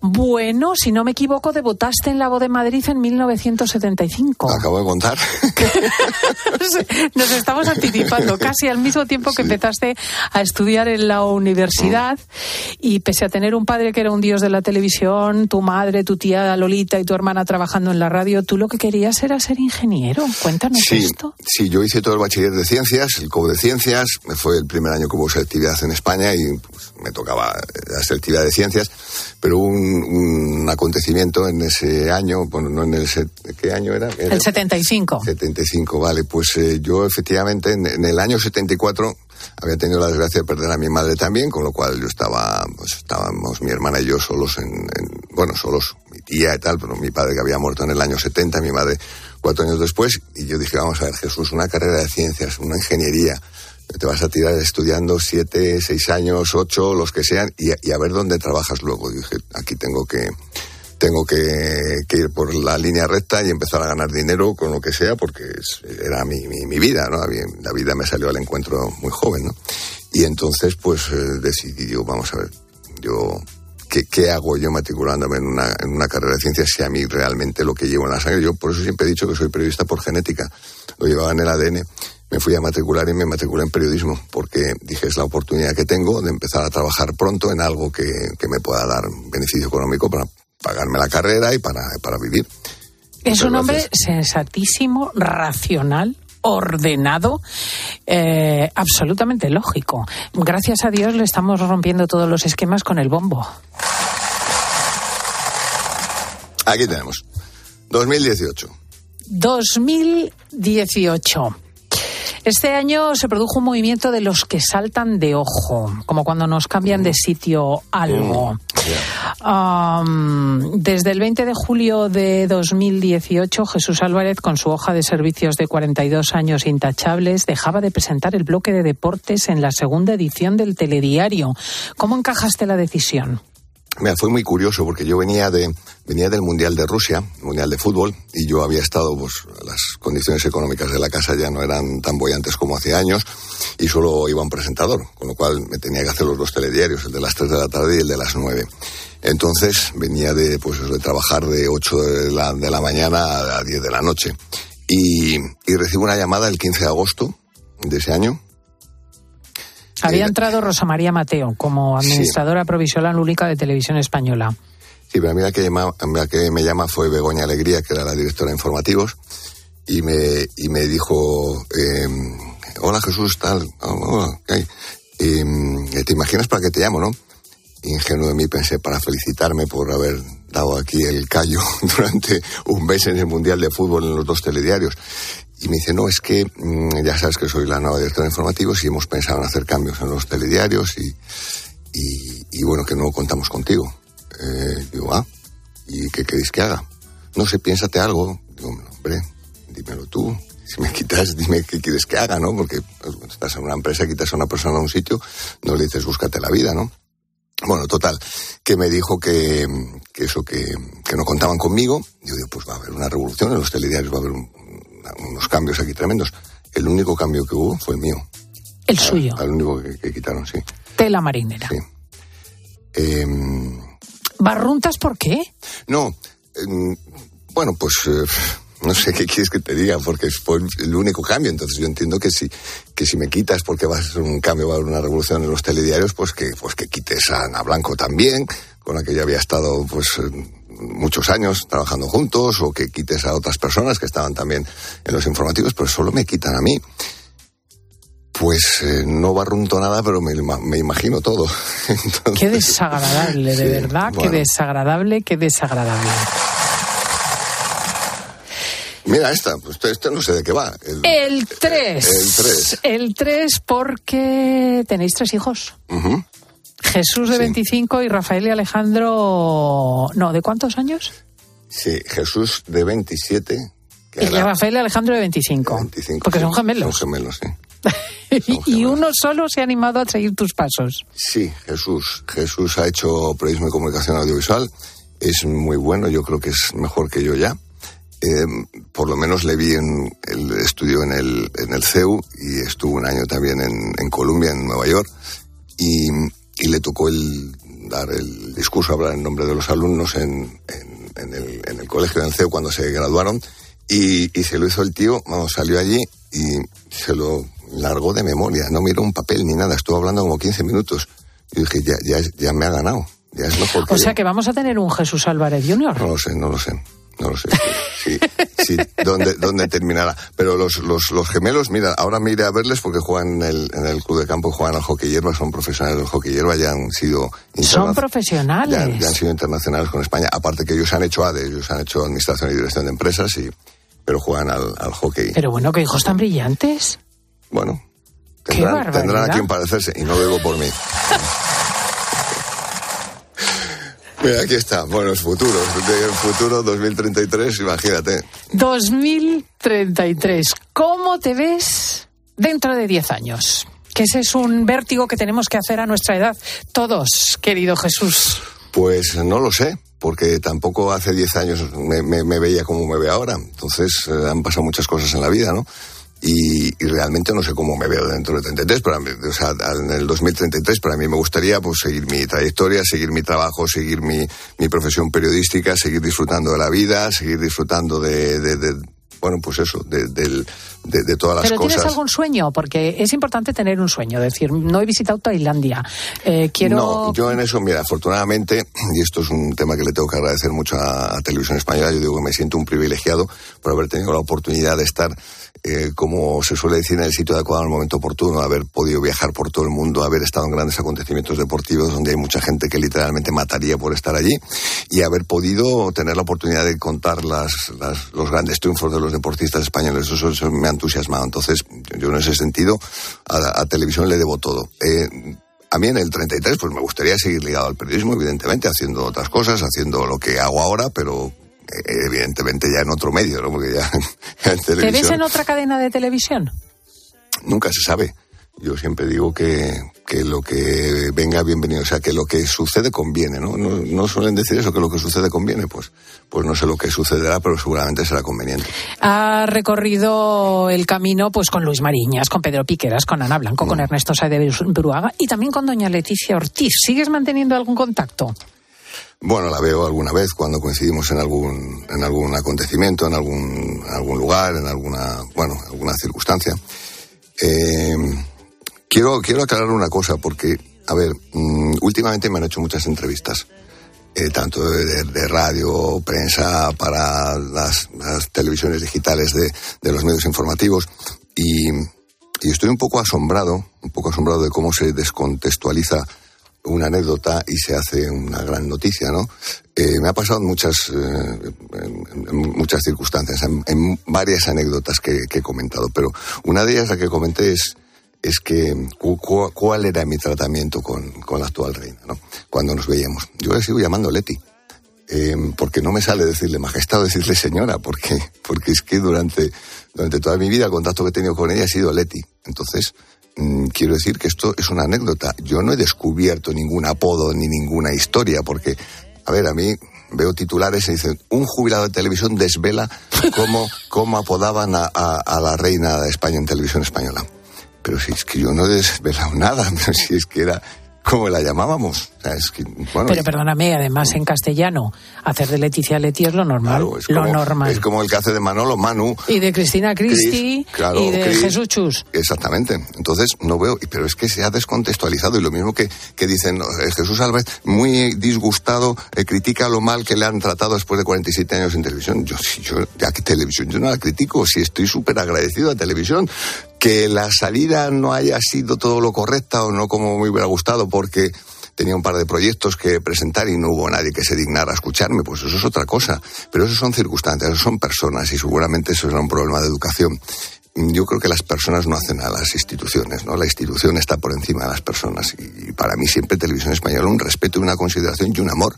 Bueno, si no me equivoco, debutaste en la voz de Madrid en 1975.
Acabo de contar.
Nos estamos anticipando casi al mismo tiempo que empezaste a estudiar en la universidad y pese a tener un padre que era un dios de la televisión, tu madre, tu tía Lolita y tu hermana trabajando en la radio, tú lo que querías era ser ingeniero. Cuéntanos
Sí,
esto.
sí, yo hice todo el bachiller de ciencias, el COU de ciencias, fue el primer año que hubo selectividad en España y pues, me tocaba la selectividad de ciencias, pero hubo un, un acontecimiento en ese año, bueno, no en el... set- ¿Qué año era? Era
El 75.
75, vale. Pues eh, yo efectivamente en, en el año 74 había tenido la desgracia de perder a mi madre también, con lo cual yo estaba, pues estábamos mi hermana y yo solos en, en- bueno, solos, mi tía y tal, pero mi padre que había muerto en el año 70, mi madre cuatro años después, y yo dije, vamos a ver, Jesús, una carrera de ciencias, una ingeniería, te vas a tirar estudiando siete, seis años, ocho, los que sean, y, a- ver dónde trabajas luego. Dije, aquí tengo que, tengo que, que ir por la línea recta y empezar a ganar dinero con lo que sea, porque era mi, mi, mi vida, ¿no? La vida me salió al encuentro muy joven, ¿no? Y entonces, pues, eh, decidí yo, vamos a ver, yo, ¿qué, qué hago yo matriculándome en una, en una carrera de ciencias si a mí realmente lo que llevo en la sangre? Yo por eso siempre he dicho que soy periodista por genética, lo llevaba en el ADN. Me fui a matricular y me matriculé en periodismo, porque dije es la oportunidad que tengo de empezar a trabajar pronto en algo que, que me pueda dar beneficio económico para pagarme la carrera y para, para vivir.
Es un hombre
gracias.
sensatísimo, racional, ordenado, eh, absolutamente lógico. Gracias a Dios le estamos rompiendo todos los esquemas con el bombo.
Aquí tenemos. 2018.
2018. Este año se produjo un movimiento de los que saltan de ojo, como cuando nos cambian de sitio algo. Um, desde el 20 de julio de 2018, Jesús Álvarez, con su hoja de servicios de 42 años intachables, dejaba de presentar el bloque de deportes en la segunda edición del telediario. ¿Cómo encajaste la decisión?
Mira, fue muy curioso porque yo venía de venía del Mundial de Rusia, Mundial de Fútbol, y yo había estado, pues las condiciones económicas de la casa ya no eran tan bollantes como hace años, y solo iba un presentador, con lo cual me tenía que hacer los dos telediarios, el de las 3 de la tarde y el de las 9. Entonces venía de, pues, de trabajar de 8 de la, de la mañana a 10 de la noche. Y, y recibo una llamada el 15 de agosto de ese año,
Había entrado Rosa María Mateo como administradora provisional única de Televisión Española.
Sí, pero a mí la que, llama, la que me llama fue Begoña Alegría, que era la directora de informativos, y me, y me dijo, eh, hola Jesús, tal, oh, hola, ¿qué hay? Y, mm, ¿Te imaginas para qué te llamo, no? Ingenuo de mí pensé para felicitarme por haber dado aquí el callo durante un mes en el Mundial de Fútbol en los dos telediarios. Y me dice, no, es que mm, ya sabes que soy la nueva directora de informativos y hemos pensado en hacer cambios en los telediarios y, y, y bueno, que no contamos contigo. Eh, digo, ah, ¿y qué queréis que haga? No sé, piénsate algo. Digo, hombre, dímelo tú. Si me quitas, dime qué quieres que haga, ¿no? Porque pues, estás en una empresa, quitas a una persona a un sitio, no le dices, búscate la vida, ¿no? Bueno, total, que me dijo que, que eso, que, que no contaban conmigo. Yo digo, pues va a haber una revolución en los telediarios, va a haber un- unos cambios aquí tremendos. El único cambio que hubo fue el mío.
El suyo.
El único que, que quitaron, sí.
Tela marinera.
Em,
¿Barruntas por qué?
No, em, bueno, pues eh, no sé qué quieres que te diga, porque fue el único cambio. Entonces yo entiendo que si, que si me quitas porque va a ser un cambio, va a haber una revolución en los telediarios, pues que, pues que quites a Ana Blanco también, con la que yo había estado pues eh, muchos años trabajando juntos, o que quites a otras personas que estaban también en los informativos, pero solo me quitan a mí. Pues eh, no barrunto nada, pero me, me imagino todo. Entonces,
Qué desagradable, de
Sí,
verdad,
bueno.
qué desagradable, qué desagradable.
Mira esta, pues este, este no sé de qué va. El,
El 3.
El 3.
El 3 porque tenéis tres hijos. Jesús de 25 y Rafael y Alejandro... No, ¿de cuántos años?
Sí, Jesús de 27. que
Y Rafael y Alejandro de 25.
25,
porque
sí,
son gemelos.
Son gemelos, sí.
y uno solo se ha animado a seguir tus pasos.
Sí, Jesús. Jesús ha hecho periodismo y comunicación audiovisual. Es muy bueno, yo creo que es mejor que yo ya. Eh, por lo menos le vi en el estudio en el, en el CEU y estuvo un año también en, en Columbia, en Nueva York. Y, y le tocó el dar el discurso, hablar en nombre de los alumnos en, en- en el, en el colegio, el CEU, cuando se graduaron. Y, y se lo hizo el tío, vamos, salió allí y se lo largó de memoria. No miró un papel ni nada, estuvo hablando como 15 minutos. Y dije, ya, ya, ya me ha ganado, ya es mejor que
O sea
yo.
que vamos a tener un Jesús Álvarez Jr.
No lo sé, no lo sé. No lo sé. Sí, sí, ¿dónde, dónde terminará? Pero los, los, los gemelos, mira, ahora me iré a verles porque juegan en el, en el club de campo, juegan al hockey hierba, son profesionales del hockey hierba, ya han sido
Son profesionales.
ya, ya han sido internacionales con España. Aparte que ellos han hecho ADE, ellos han hecho Administración y Dirección de Empresas, y, pero juegan al, al hockey.
Pero bueno, qué hijos tan brillantes.
Bueno, tendrán, tendrán a quien parecerse, y no lo digo por mí. Mira, aquí está. Bueno, es futuro. El futuro 2033, imagínate.
2033. ¿Cómo te ves dentro de 10 años? Que ese es un vértigo que tenemos que hacer a nuestra edad. Todos, querido Jesús.
Pues no lo sé, porque tampoco hace 10 años me, me- me veía como me ve ahora. Entonces eh, han pasado muchas cosas en la vida, ¿no? Y, y realmente no sé cómo me veo dentro de 33, pero a mí- o sea, en el 2033 para mí me gustaría pues seguir mi trayectoria, seguir mi trabajo, seguir mi, mi profesión periodística, seguir disfrutando de la vida, seguir disfrutando de, de- de- bueno, pues eso, de, de- de todas las
¿Pero
cosas.
tienes algún sueño? Porque es importante tener un sueño. Decir, no he visitado Tailandia. Eh, quiero...
No, yo en eso, mira, afortunadamente, y esto es un tema que le tengo que agradecer mucho a, a Televisión Española, yo digo que me siento un privilegiado por haber tenido la oportunidad de estar, eh, como se suele decir, en el sitio adecuado en el momento oportuno, haber podido viajar por todo el mundo, haber estado en grandes acontecimientos deportivos donde hay mucha gente que literalmente mataría por estar allí y haber podido tener la oportunidad de contar las, las- los grandes triunfos de los deportistas españoles. Eso, eso me ha entusiasmado. Entonces, yo, en ese sentido a, a televisión le debo todo. Eh, a mí en el 33 pues me gustaría seguir ligado al periodismo, evidentemente, haciendo otras cosas, haciendo lo que hago ahora, pero eh, evidentemente ya en otro medio, ¿no? Porque ya en
¿Te ves
televisión
en otra cadena de televisión?
nunca se sabe. Yo siempre digo que, que lo que venga bienvenido, o sea, que lo que sucede conviene, ¿no? ¿no? no suelen decir eso, que lo que sucede conviene, pues, pues no sé lo que sucederá, pero seguramente será conveniente.
Ha recorrido el camino pues con Luis Mariñas, con Pedro Piqueras, con Ana Blanco,
Mm.
con Ernesto Saez de Bruaga y también con doña Leticia Ortiz. ¿Sigues manteniendo algún contacto?
Bueno, la veo alguna vez cuando coincidimos en algún, en algún acontecimiento, en algún, algún lugar, en alguna, bueno, alguna circunstancia. Eh, quiero, quiero aclarar una cosa, porque, a ver, mm, últimamente me han hecho muchas entrevistas, eh, tanto de, de- radio, prensa, para las, televisiones digitales de, de los medios informativos, y, estoy un poco asombrado, un poco asombrado de cómo se descontextualiza una anécdota y se hace una gran noticia, ¿no? Eh, me ha pasado en muchas, eh, muchas circunstancias, en, varias anécdotas que he comentado, pero una de ellas la que comenté es, es que cu- cu- cuál era mi tratamiento con, con la actual reina, ¿no? Cuando nos veíamos. Yo le sigo llamando Leti. eh, porque no me sale decirle majestad o decirle señora, porque, porque es que durante, durante toda mi vida el contacto que he tenido con ella ha sido Leti. Entonces, mm, quiero decir que esto es una anécdota. Yo no he descubierto ningún apodo ni ninguna historia, porque, a ver, a mí veo titulares y dicen, un jubilado de televisión desvela cómo, cómo apodaban a la reina de España en televisión española. Pero si es que yo no he desvelado nada, pero si es que era como la llamábamos. O sea, es que, bueno,
Pero perdóname, además en castellano, hacer de Leticia Leti es lo normal.
es
lo
como,
normal.
es como el que hace de Manolo Manu.
Y de Cristina Cristi
claro,
y de. Jesús Chus.
Exactamente. Entonces, no veo, pero es que se ha descontextualizado y lo mismo que, que dicen eh, Jesús Álvarez, muy disgustado, eh, critica lo mal que le han tratado después de 47 años en televisión. Yo, si yo, ya que televisión, yo no la critico, si estoy súper agradecido a televisión. Que la salida no haya sido todo lo correcta o no como me hubiera gustado porque tenía un par de proyectos que presentar y no hubo nadie que se dignara a escucharme, pues eso es otra cosa. Pero eso son circunstancias, eso son personas y seguramente eso era un problema de educación yo creo que las personas no hacen a las instituciones, ¿no? La institución está por encima de las personas y, para mí siempre Televisión Española un respeto, una consideración y un amor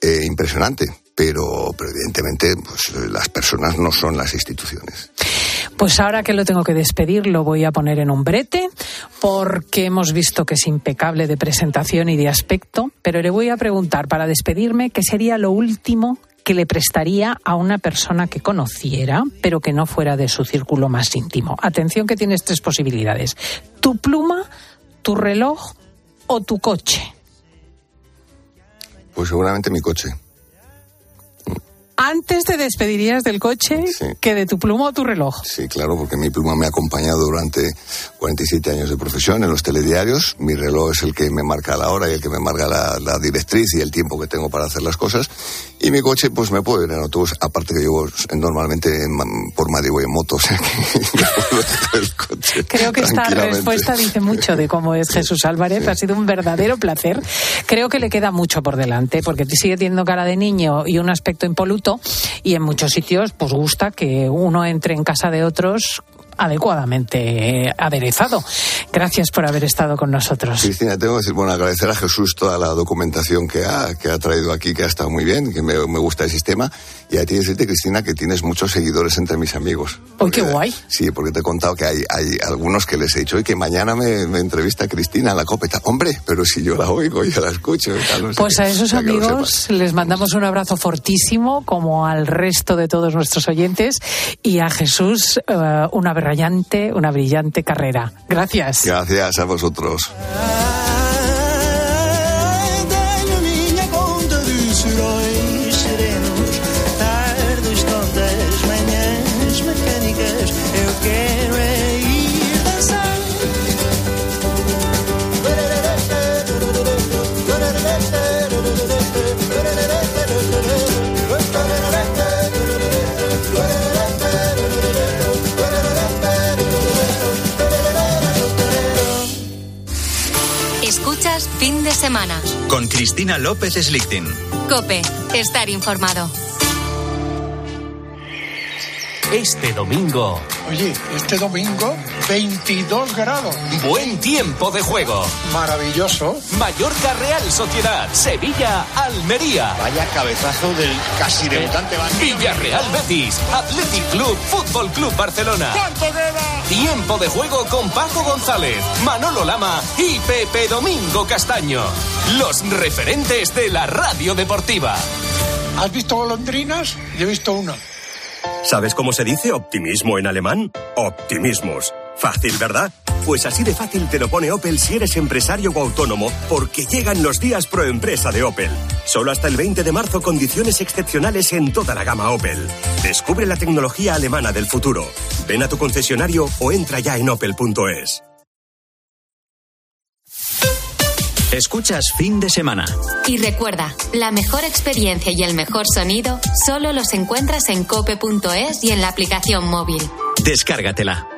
eh, impresionante, pero, pero evidentemente pues, las personas no son las instituciones.
Pues ahora que lo tengo que despedir, lo voy a poner en un brete, porque hemos visto que es impecable de presentación y de aspecto, pero le voy a preguntar para despedirme qué sería lo último que le prestaría a una persona que conociera, pero que no fuera de su círculo más íntimo. Atención que tienes tres posibilidades. Tu pluma, tu reloj o tu coche.
Pues seguramente mi coche
antes te despedirías del coche que de tu pluma o tu reloj.
Sí, claro, porque mi pluma me ha acompañado durante 47 años de profesión en los telediarios. Mi reloj es el que me marca la hora y el que me marca la, directriz y el tiempo que tengo para hacer las cosas. Y mi coche, pues me puedo ir en autobús, aparte que yo normalmente por Madrid voy en moto, o sea que el
coche. Creo que esta respuesta dice mucho de cómo es Jesús Álvarez. Ha sido un verdadero placer. Creo que le queda mucho por delante, porque sigue teniendo cara de niño y un aspecto impoluto y en muchos sitios pues gusta que uno entre en casa de otros adecuadamente aderezado. Gracias por haber estado con nosotros.
Cristina, tengo que decir, bueno, agradecer a Jesús toda la documentación que ha, que ha traído aquí, que ha estado muy bien, que me, me gusta el sistema. Y a ti decirte, Cristina, que tienes muchos seguidores entre mis amigos.
¡Oh, qué guay!
Sí, porque te he contado que hay, hay algunos que les he dicho, y que mañana me, me entrevista Cristina la copeta. Hombre, pero si yo la oigo, yo la escucho.
pues a esos amigos les mandamos un abrazo fortísimo, como al resto de todos nuestros oyentes, y a Jesús uh, una brillante, una brillante carrera. Gracias.
Gracias a vosotros.
Fin de semana.
Con Cristina López Slichting.
Cope, estar informado.
Este domingo.
Oye, este domingo 22 grados.
Buen tiempo de juego.
Maravilloso.
Mallorca Real Sociedad. Sevilla Almería.
Vaya cabezazo del casi debutante
Villarreal Betis. Athletic Club Fútbol Club Barcelona.
¿Cuánto queda?
Tiempo de juego con Paco González, Manolo Lama y Pepe Domingo Castaño. Los referentes de la radio deportiva.
¿Has visto golondrinas? Yo he visto una.
¿Sabes cómo se dice optimismo en alemán? Optimismus. Fácil, ¿verdad? Pues así de fácil te lo pone Opel si eres empresario o autónomo, porque llegan los días pro empresa de Opel. Solo hasta el 20 de marzo condiciones excepcionales en toda la gama Opel. Descubre la tecnología alemana del futuro. Ven a tu concesionario o entra ya en opel.es.
Escuchas fin de semana.
Y recuerda, la mejor experiencia y el mejor sonido solo los encuentras en cope.es y en la aplicación móvil.
Descárgatela.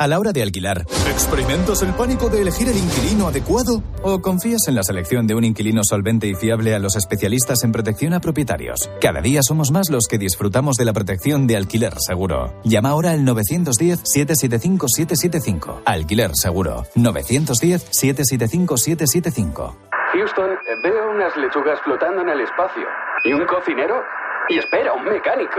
A la hora de alquilar, ¿experimentas el pánico de elegir el inquilino adecuado? ¿O confías en la selección de un inquilino solvente y fiable a los especialistas en protección a propietarios? Cada día somos más los que disfrutamos de la protección de alquiler seguro. Llama ahora al 910-775-775. Alquiler seguro. 910-775-775.
Houston, veo unas lechugas flotando en el espacio. ¿Y un cocinero? Y espera, un mecánico.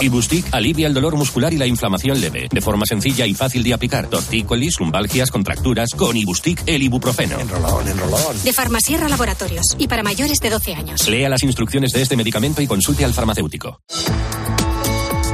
Ibustic alivia el dolor muscular y la inflamación leve, de forma sencilla y fácil de aplicar. Tortícolis, lumbalgias, contracturas, con Ibustic el ibuprofeno.
Enrolón, enrolón.
De Farmasierra Laboratorios. Y para mayores de 12 años.
Lea las instrucciones de este medicamento y consulte al farmacéutico.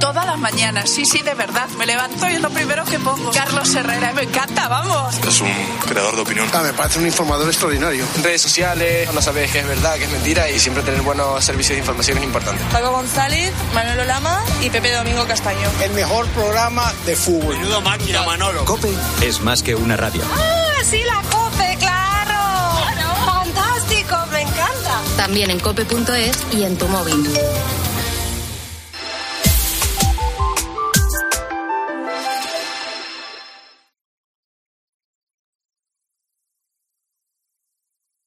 Todas las mañanas, sí, sí, de verdad. Me levanto y es lo primero que pongo. Carlos Herrera, me encanta, vamos.
Es un creador de opinión.
Ah, me parece un informador extraordinario.
Redes sociales, no sabes qué es verdad, qué es mentira y siempre tener buenos servicios de información es importante.
Paco González, Manolo Lama y Pepe Domingo Castaño.
El mejor programa de fútbol.
Menudo máquina, Manolo.
COPE es más que una radio.
¡Ah, sí, la COPE, claro! ¡Fantástico, me encanta!
También en cope.es y en tu móvil.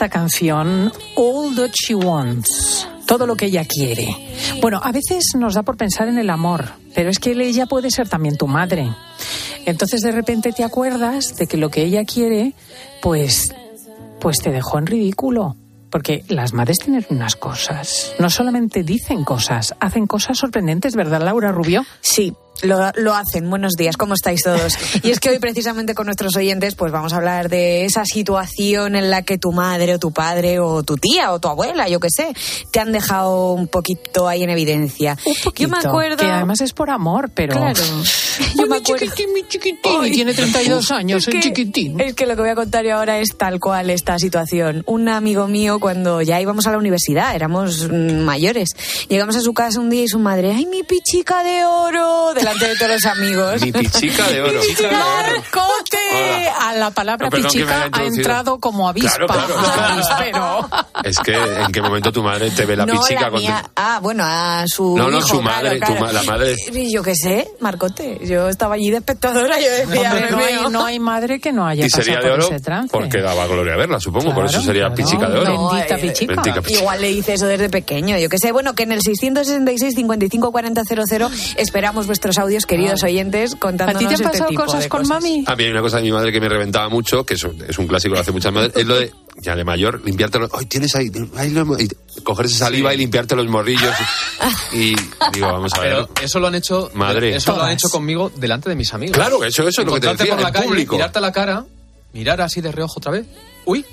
esta canción All That She Wants. Todo lo que ella quiere. Bueno, a veces nos da por pensar en el amor, pero es que ella puede ser también tu madre. Entonces de repente te acuerdas de que lo que ella quiere, pues, pues te dejó en ridículo. Porque las madres tienen unas cosas. No solamente dicen cosas, hacen cosas sorprendentes, ¿verdad, Laura Rubio?
Sí, lo, lo, hacen. Buenos días, ¿cómo estáis todos? Y es que hoy precisamente con nuestros oyentes pues vamos a hablar de esa situación en la que tu madre o tu padre o tu tía o tu abuela, yo qué sé, te han dejado un poquito ahí en evidencia.
Un poquito, yo me acuerdo... Que además es por amor, pero...
Claro.
Yo me acuerdo... chiquitín, mi chiquitín. y tiene 32 años,
es que,
chiquitín.
Es que lo que voy a contar yo ahora es tal cual esta situación. Un amigo mío cuando ya íbamos a la universidad, éramos mayores, llegamos a su casa un día y su madre, ¡ay, mi pichica de oro! Delante de todos los amigos.
Mi pichica de oro.
Marcote. A la palabra
No, me
pichica ha entrado como avispa.
Claro, claro,
Pero...
Es que en qué momento tu madre te ve la
no,
pichica
la. Ah, bueno, a su.
No, no,
hijo,
su
claro,
madre, tu
claro.
ma- la madre.
Y Yo qué sé, Marcote. Yo estaba allí de espectadora. Yo decía,
Hombre, no, hay, no hay madre que no haya
Y sería
pasado
de
por
oro
ese trance.
porque daba gloria verla, supongo. por eso sería
claro.
pichica de oro.
Bendita
eh,
pichica.
Bendita pichica.
Igual le hice eso desde pequeño. Yo qué sé. Bueno, que en el 666 55 40 00 esperamos vuestros audios, queridos oyentes,
¿A
contándonos
ti te han
este tipo
cosas con mami?
A mí hay una cosa de mi madre que me reventaba mucho, que es, un- es un clásico, lo hace muchas madres, es lo de, ya de mayor, limpiarte los... ¡Ay, tienes ahí! ahí lo hemos-", y coger esa saliva y limpiarte los morrillos. Y, y digo, vamos a ver.
Pero eso lo han hecho.
Madre.
Eso lo han hecho conmigo delante de mis amigos.
Claro, eso- eso es lo que te decía,
por la
en
calle,
público.
mirarte a la cara, mirar así de reojo otra vez. Uy,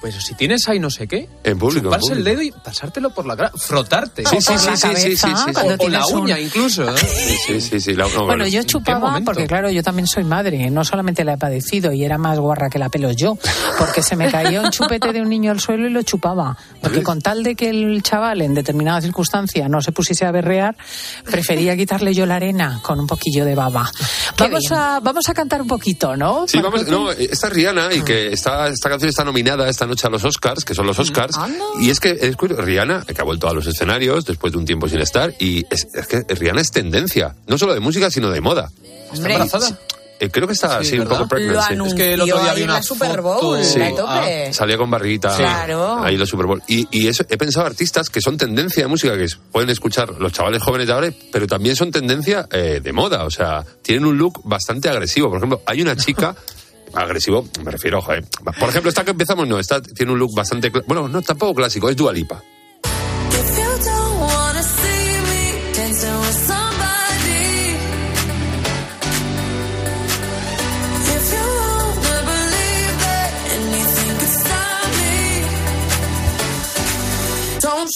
pues si tienes ahí no sé qué.
En público, en
Chuparse el dedo y pasártelo por la cara. Frotarte.
Sí, sí, sí,
la
sí, sí, sí,
cabeza,
sí,
cuando
O, o la
un-
uña incluso. ¿eh?
Sí, sí, sí, sí, la- no,
Bueno,
bueno.
yo
¿En qué
chupaba, porque claro, yo también soy madre, no solamente la he padecido y era más guarra que la pelos yo, porque se me cayó un chupete de un niño al suelo y lo chupaba. Porque con tal de que el chaval en determinada circunstancia no se pusiese a berrear, prefería quitarle yo la arena con un poquillo de baba. Vamos a, vamos a cantar un poquito, ¿no?
Sí, vamos, no, esta es Rihanna y que esta, esta canción está nominada esta noche a los Oscars, que son los Oscars. Y es que es curioso, Rihanna, que ha vuelto a los escenarios después de un tiempo sin estar, y es, es que Rihanna es tendencia, no solo de música, sino de moda.
¿Está embarazada?
eh, creo que está así un poco pregnant.
Lo
sí.
anunció Es que el otro día vi una la Super Bowl,
Sí.
a tope.
Salía con barriguita
Claro.
ahí en la Super Bowl. Y, y eso, he pensado artistas que son tendencia de música, que pueden escuchar los chavales jóvenes de ahora, pero también son tendencia eh, de moda. O sea, tienen un look bastante agresivo. Por ejemplo, hay una chica. Agresivo, me refiero, ojo, eh. Por ejemplo, esta que empezamos, no, esta tiene un look bastante. Bueno, no, tampoco clásico, es Dualipa.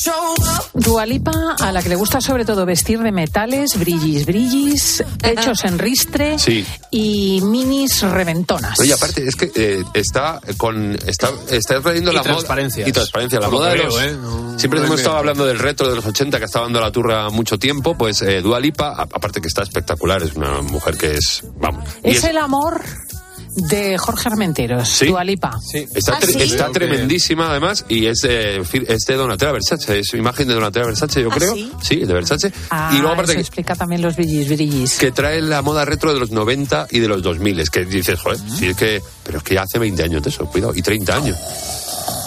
Show.
Dualipa, a la que le gusta sobre todo vestir de metales, brillis, brillis, pechos en ristre
Sí.
y minis reventonas.
Oye, aparte, es que eh, está con. Está, está trayendo
Y
la
transparencias.
moda. Y transparencia. La moda
que
de los.
¿eh? No-
siempre
no
hemos
es
estado hablando del retro de los 80 que está dando la turra mucho tiempo. Pues eh, Dua Lipa, a- aparte que está espectacular, es una mujer que es. Vamos. y
Es, el amor de Jorge Armenteros,
Sí.
Dualipa.
Está,
¿Ah,
tre-
sí?
está tremendísima además y es de, fi- es de Donatella Versace, es imagen de Donatella Versace yo
¿Ah,
creo.
sí?
de Versace.
Ah,
y luego aparte
eso
que,
explica también los brillis, brillis.
que trae la moda retro de los 90 y de los 2000. Es que dices, joder, si es que, pero es que hace 20 años de eso, cuidado, y 30 años.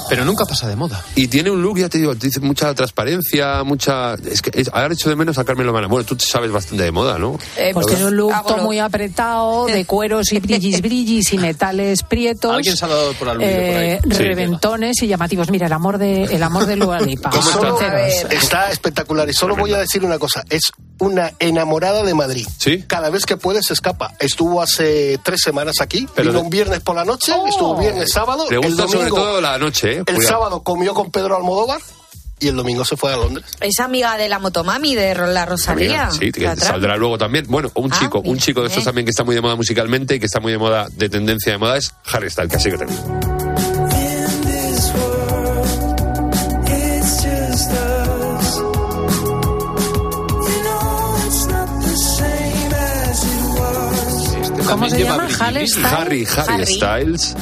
Pero nunca pasa de moda.
Y tiene un look, ya te digo, dice mucha transparencia, mucha... Es que es, ahora hecho de menos a Carmen Lomana. Bueno, tú sabes bastante de moda, ¿no?
pues
¿Verdad?
tiene un look
hago
todo
lo-
muy apretado, de cueros y brillis, brillis y metales prietos.
Alguien se ha dado por aludido por ahí.
eh,
Sí.
reventones y llamativos. Mira, el amor de el amor de Sinceros.
está espectacular y solo voy a decir una cosa, es una enamorada de Madrid.
¿Sí?
Cada vez que puede se escapa. Estuvo hace tres semanas aquí,
Pero
vino
de-
un viernes por la noche,
Oh.
estuvo viernes sábado,
Le
el domingo,
sobre todo la noche, ¿eh?
el sábado comió con Pedro Almodóvar y el domingo se fue a Londres.
Es amiga de la motomami de la Rosalía.
Amiga, sí, que saldrá luego también. Bueno, un
Ah,
chico, un chico de estos
eh.
también que está muy de moda musicalmente y que está muy de moda, de tendencia de moda, es Harry Styles, que así que tengo.
¿Cómo se llama? Harry Styles.
Harry, Harry,
Harry.
Styles.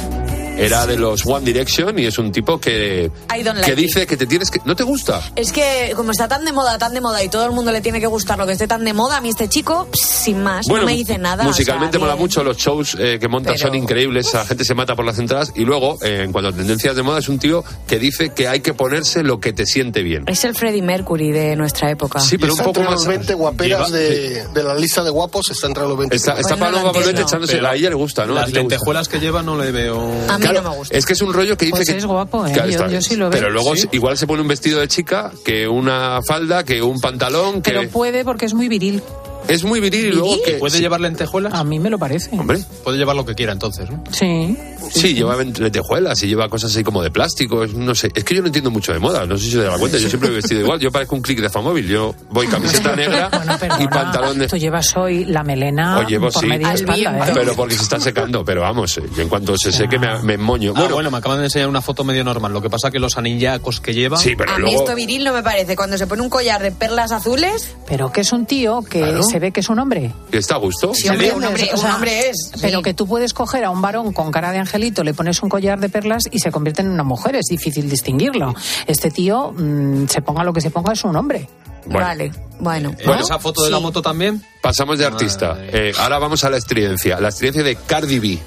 Era de los One Direction y es un tipo que, que
like
dice que te tienes que... ¿No te gusta?
Es que como está tan de moda, tan de moda y todo el mundo le tiene que gustar lo que esté tan de moda, a mí este chico, sin más, no me dice nada.
Musicalmente
o sea,
mola mucho, los shows eh, que monta
Pero-
son increíbles, la gente se mata por las entradas y luego, eh, en cuanto a tendencias de moda, es un tío que dice que hay que ponerse lo que te siente bien.
Es el Freddie Mercury de nuestra época.
Sí, pero
Está
un poco
entre
más...
los 20 guaperas
Lleva-
de, de la lista de guapos, está entre los 20.
Está, está
Pues no
Paloma echándose...
Pero
a ella le gusta, ¿no?
Las lentejuelas que lleva no le veo.
A mí
Claro,
no me gusta.
Es que es un rollo que dice
Pues
que...
es guapo, ¿eh?
Claro,
Yo- sí lo veo.
Pero luego
¿Sí?
igual se pone un vestido de chica que una falda, que un pantalón, que...
Pero puede porque es muy viril.
Es muy viril y luego que...
¿Puede llevar lentejuelas?
A mí me lo parece.
Hombre,
Puede llevar lo que quiera entonces, ¿no?
Sí.
sí, lleva lentejuelas y lleva cosas así como de plástico, es- no sé. Es que yo no entiendo mucho de moda, no sé si se da cuenta, yo siempre he vestido igual. Yo parezco un clic de famóvil, yo voy camiseta negra
Bueno,
y pantalón de...
Tú llevas hoy la melena
O llevo,
por
sí,
media
Al
espalda. ¿eh?
pero porque se está secando, pero vamos, eh, yo en cuanto se seque me, me moño.
Ah,
Bueno,
bueno, me acaban de enseñar una foto medio normal. Lo que pasa que los anillacos que lleva.
sí, pero
a mí
luego...
esto viril no me parece. Cuando se pone un collar de perlas azules,
Pero que es un tío que
Claro.
se ve que es un hombre.
¿que ¿Está a gusto?
Sí, hombre, un hombre-
O
un
sea,
hombre es,
Pero
sí.
que tú puedes coger a un varón con cara de angelito, le pones un collar de perlas y se convierte en una mujer. Es difícil distinguirlo. Este tío, mm, se ponga lo que se ponga, es un hombre.
Bueno.
vale, bueno.
Eh,
¿No?
¿Esa foto de la moto también?
Pasamos de artista. Eh, ahora vamos a la estridencia. La estridencia de Cardi B.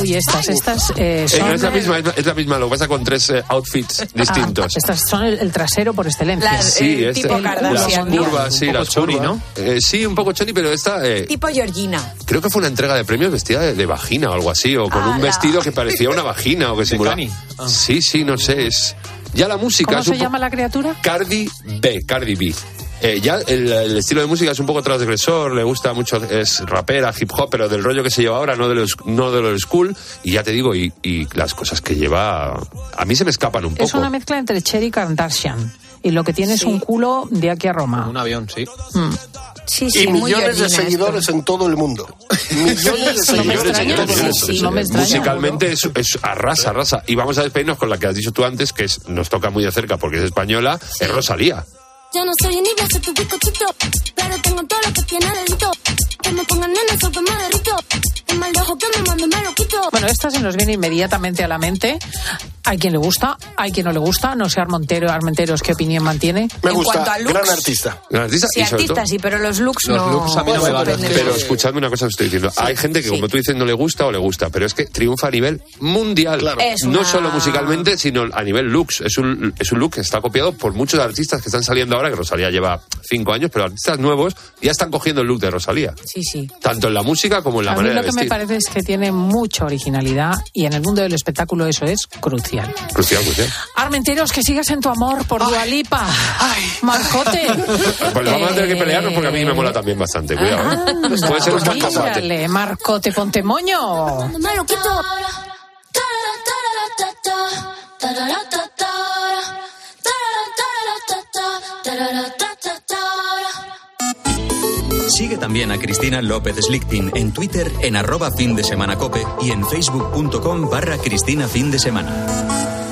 Uy, estas, estas eh,
Eh,
son...
no es la misma, es la- es la misma, lo que pasa con tres eh, outfits distintos.
Ah, estas son el, el trasero por excelencia.
Las-
Sí, este-
tipo
las curvas, sí,
Un poco
las
chori. ¿no?
Eh, sí, un poco choni, pero esta eh,
Tipo Georgina.
creo que fue una entrega de premios vestida de, de vagina o algo así, o con un vestido que parecía una vagina o que simulaba.
Ah.
Sí, sí, no sé, es ya la música
¿Cómo se llama la criatura?
Cardi B, Cardi B. Eh, ya el, el estilo de música es un poco transgresor, le gusta mucho, es rapera, hip hop, pero del rollo que se lleva ahora, no de los, no de lo school. Y ya te digo, y, y las cosas que lleva, a mí se me escapan un poco.
Es una mezcla entre Cherry y Kardashian. Y lo que tiene es
Sí.
un culo de aquí a Roma.
Un avión, sí.
Mm.
Sí, sí,
y millones de seguidores en todo el mundo. Millones de seguidores en todo el mundo.
Musicalmente es, es arrasa, arrasa. Y vamos a despedirnos con la que has dicho tú antes, que es, nos toca muy de cerca porque es española, es Rosalía.
Yo no soy ni voy a ser tu bizcochito, pero tengo todo lo que tiene delito. Que me pongan en eso que me derrito. Es más lejos que me mando me lo quito.
Bueno, esta se nos viene inmediatamente a la mente Hay quien le gusta, hay quien no le gusta. No sé, Armentero, Armenteros, ¿qué opinión mantiene?
Me
En
gusta,
cuanto a looks,
gran artista.
Gran artista
Sí,
y
artista
todo-
sí, pero los looks
Los
no.
looks a mí no me van.
Pero escuchadme una cosa que estoy diciendo. Hay gente que, como tú dices, no le gusta o le gusta, pero es que triunfa a nivel mundial.
Es
No
una-
solo musicalmente, sino a nivel looks. Es un, es un look que está copiado por muchos artistas que están saliendo ahora, que Rosalía lleva cinco años, pero artistas nuevos ya están cogiendo el look de Rosalía.
Sí, sí.
Tanto en la música como en la
a mí
manera
lo
de
que me parece es que tiene mucha originalidad y en el mundo del espectáculo eso es crucial.
Crucial, crucial.
Armenteros, que sigas en tu amor por Dualipa. Marcote.
Pues vamos a tener que pelearnos porque a mí me mola también bastante. Cuidado, ¿eh? Puede ser un.
Mírale, Marcote, ponte moño.
Me lo quito.
Sigue también a Cristina López Slichting en Twitter en arroba fin de semana cope y en facebook.com barra Cristina fin de semana.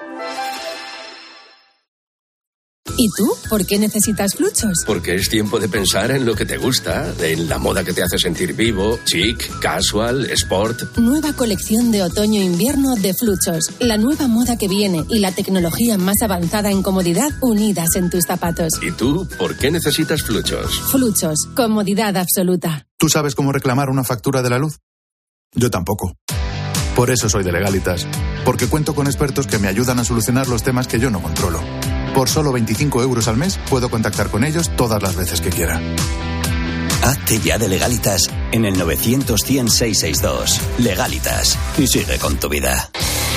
¿Y tú? ¿Por qué necesitas fluchos?
Porque es tiempo de pensar en lo que te gusta, en la moda que te hace sentir vivo, chic, casual, sport.
Nueva colección de otoño-invierno de Fluchos. La nueva moda que viene y la tecnología más avanzada en comodidad unidas en tus zapatos.
¿Y tú por qué necesitas fluchos?
Fluchos. Comodidad absoluta.
¿Tú sabes cómo reclamar una factura de la luz? Yo tampoco. Por eso soy de Legalitas. Porque cuento con expertos que me ayudan a solucionar los temas que yo no controlo. Por solo 25 euros al mes puedo contactar con ellos todas las veces que quiera.
Hazte ya de legalitas en el 900-100-662. Legalitas. Y sigue con tu vida.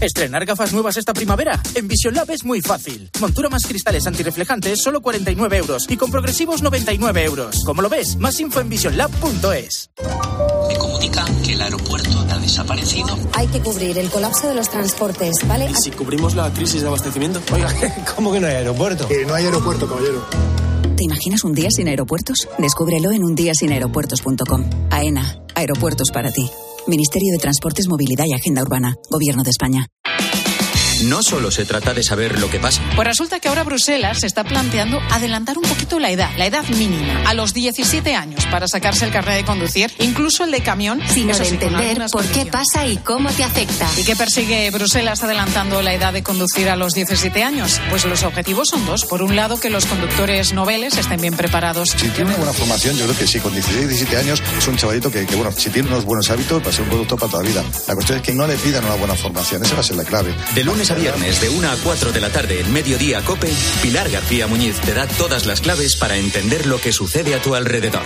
Estrenar gafas nuevas esta primavera. En Vision Lab es muy fácil. Montura más cristales antirreflejantes, solo 49 euros. Y con progresivos, 99 euros. Como lo ves, más info en visionlab.es.
Me comunican que el aeropuerto ha desaparecido.
Hay que cubrir el colapso de los transportes, ¿vale?
¿Y si cubrimos la crisis de abastecimiento? Oiga, ¿cómo que no hay aeropuerto?
Que no hay aeropuerto, caballero.
¿Te imaginas un día sin aeropuertos? Descúbrelo en undiasinaeropuertos.com. AENA, aeropuertos para ti. Ministerio de Transportes, Movilidad y Agenda Urbana. Gobierno de España.
No solo se trata de saber lo que pasa.
Pues resulta que ahora Bruselas se está planteando adelantar un poquito la edad, la edad mínima, a los 17 años para sacarse el carnet de conducir, incluso el de camión.
Sino de
sí,
entender por qué pasa y cómo te afecta.
¿Y qué persigue Bruselas adelantando la edad de conducir a los 17 años? Pues los objetivos son dos. Por un lado, que los conductores noveles estén bien preparados.
Si tiene una buena formación, yo creo que sí, con 16, 17 años es un chavalito que, que, bueno, si tiene unos buenos hábitos va a ser un conductor para toda la vida. La cuestión es que no le pidan una buena formación, esa va a ser la clave.
De lunes a viernes, de 1 a 4 de la tarde, en Mediodía Cope, Pilar García Muñiz te da todas las claves para entender lo que sucede a tu alrededor.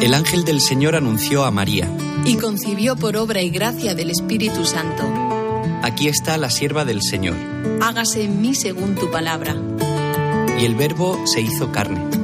El ángel del Señor anunció a María.
y concibió por obra y gracia del Espíritu Santo.
Aquí está la sierva del Señor.
Hágase en mí según tu palabra.
Y el verbo se hizo carne.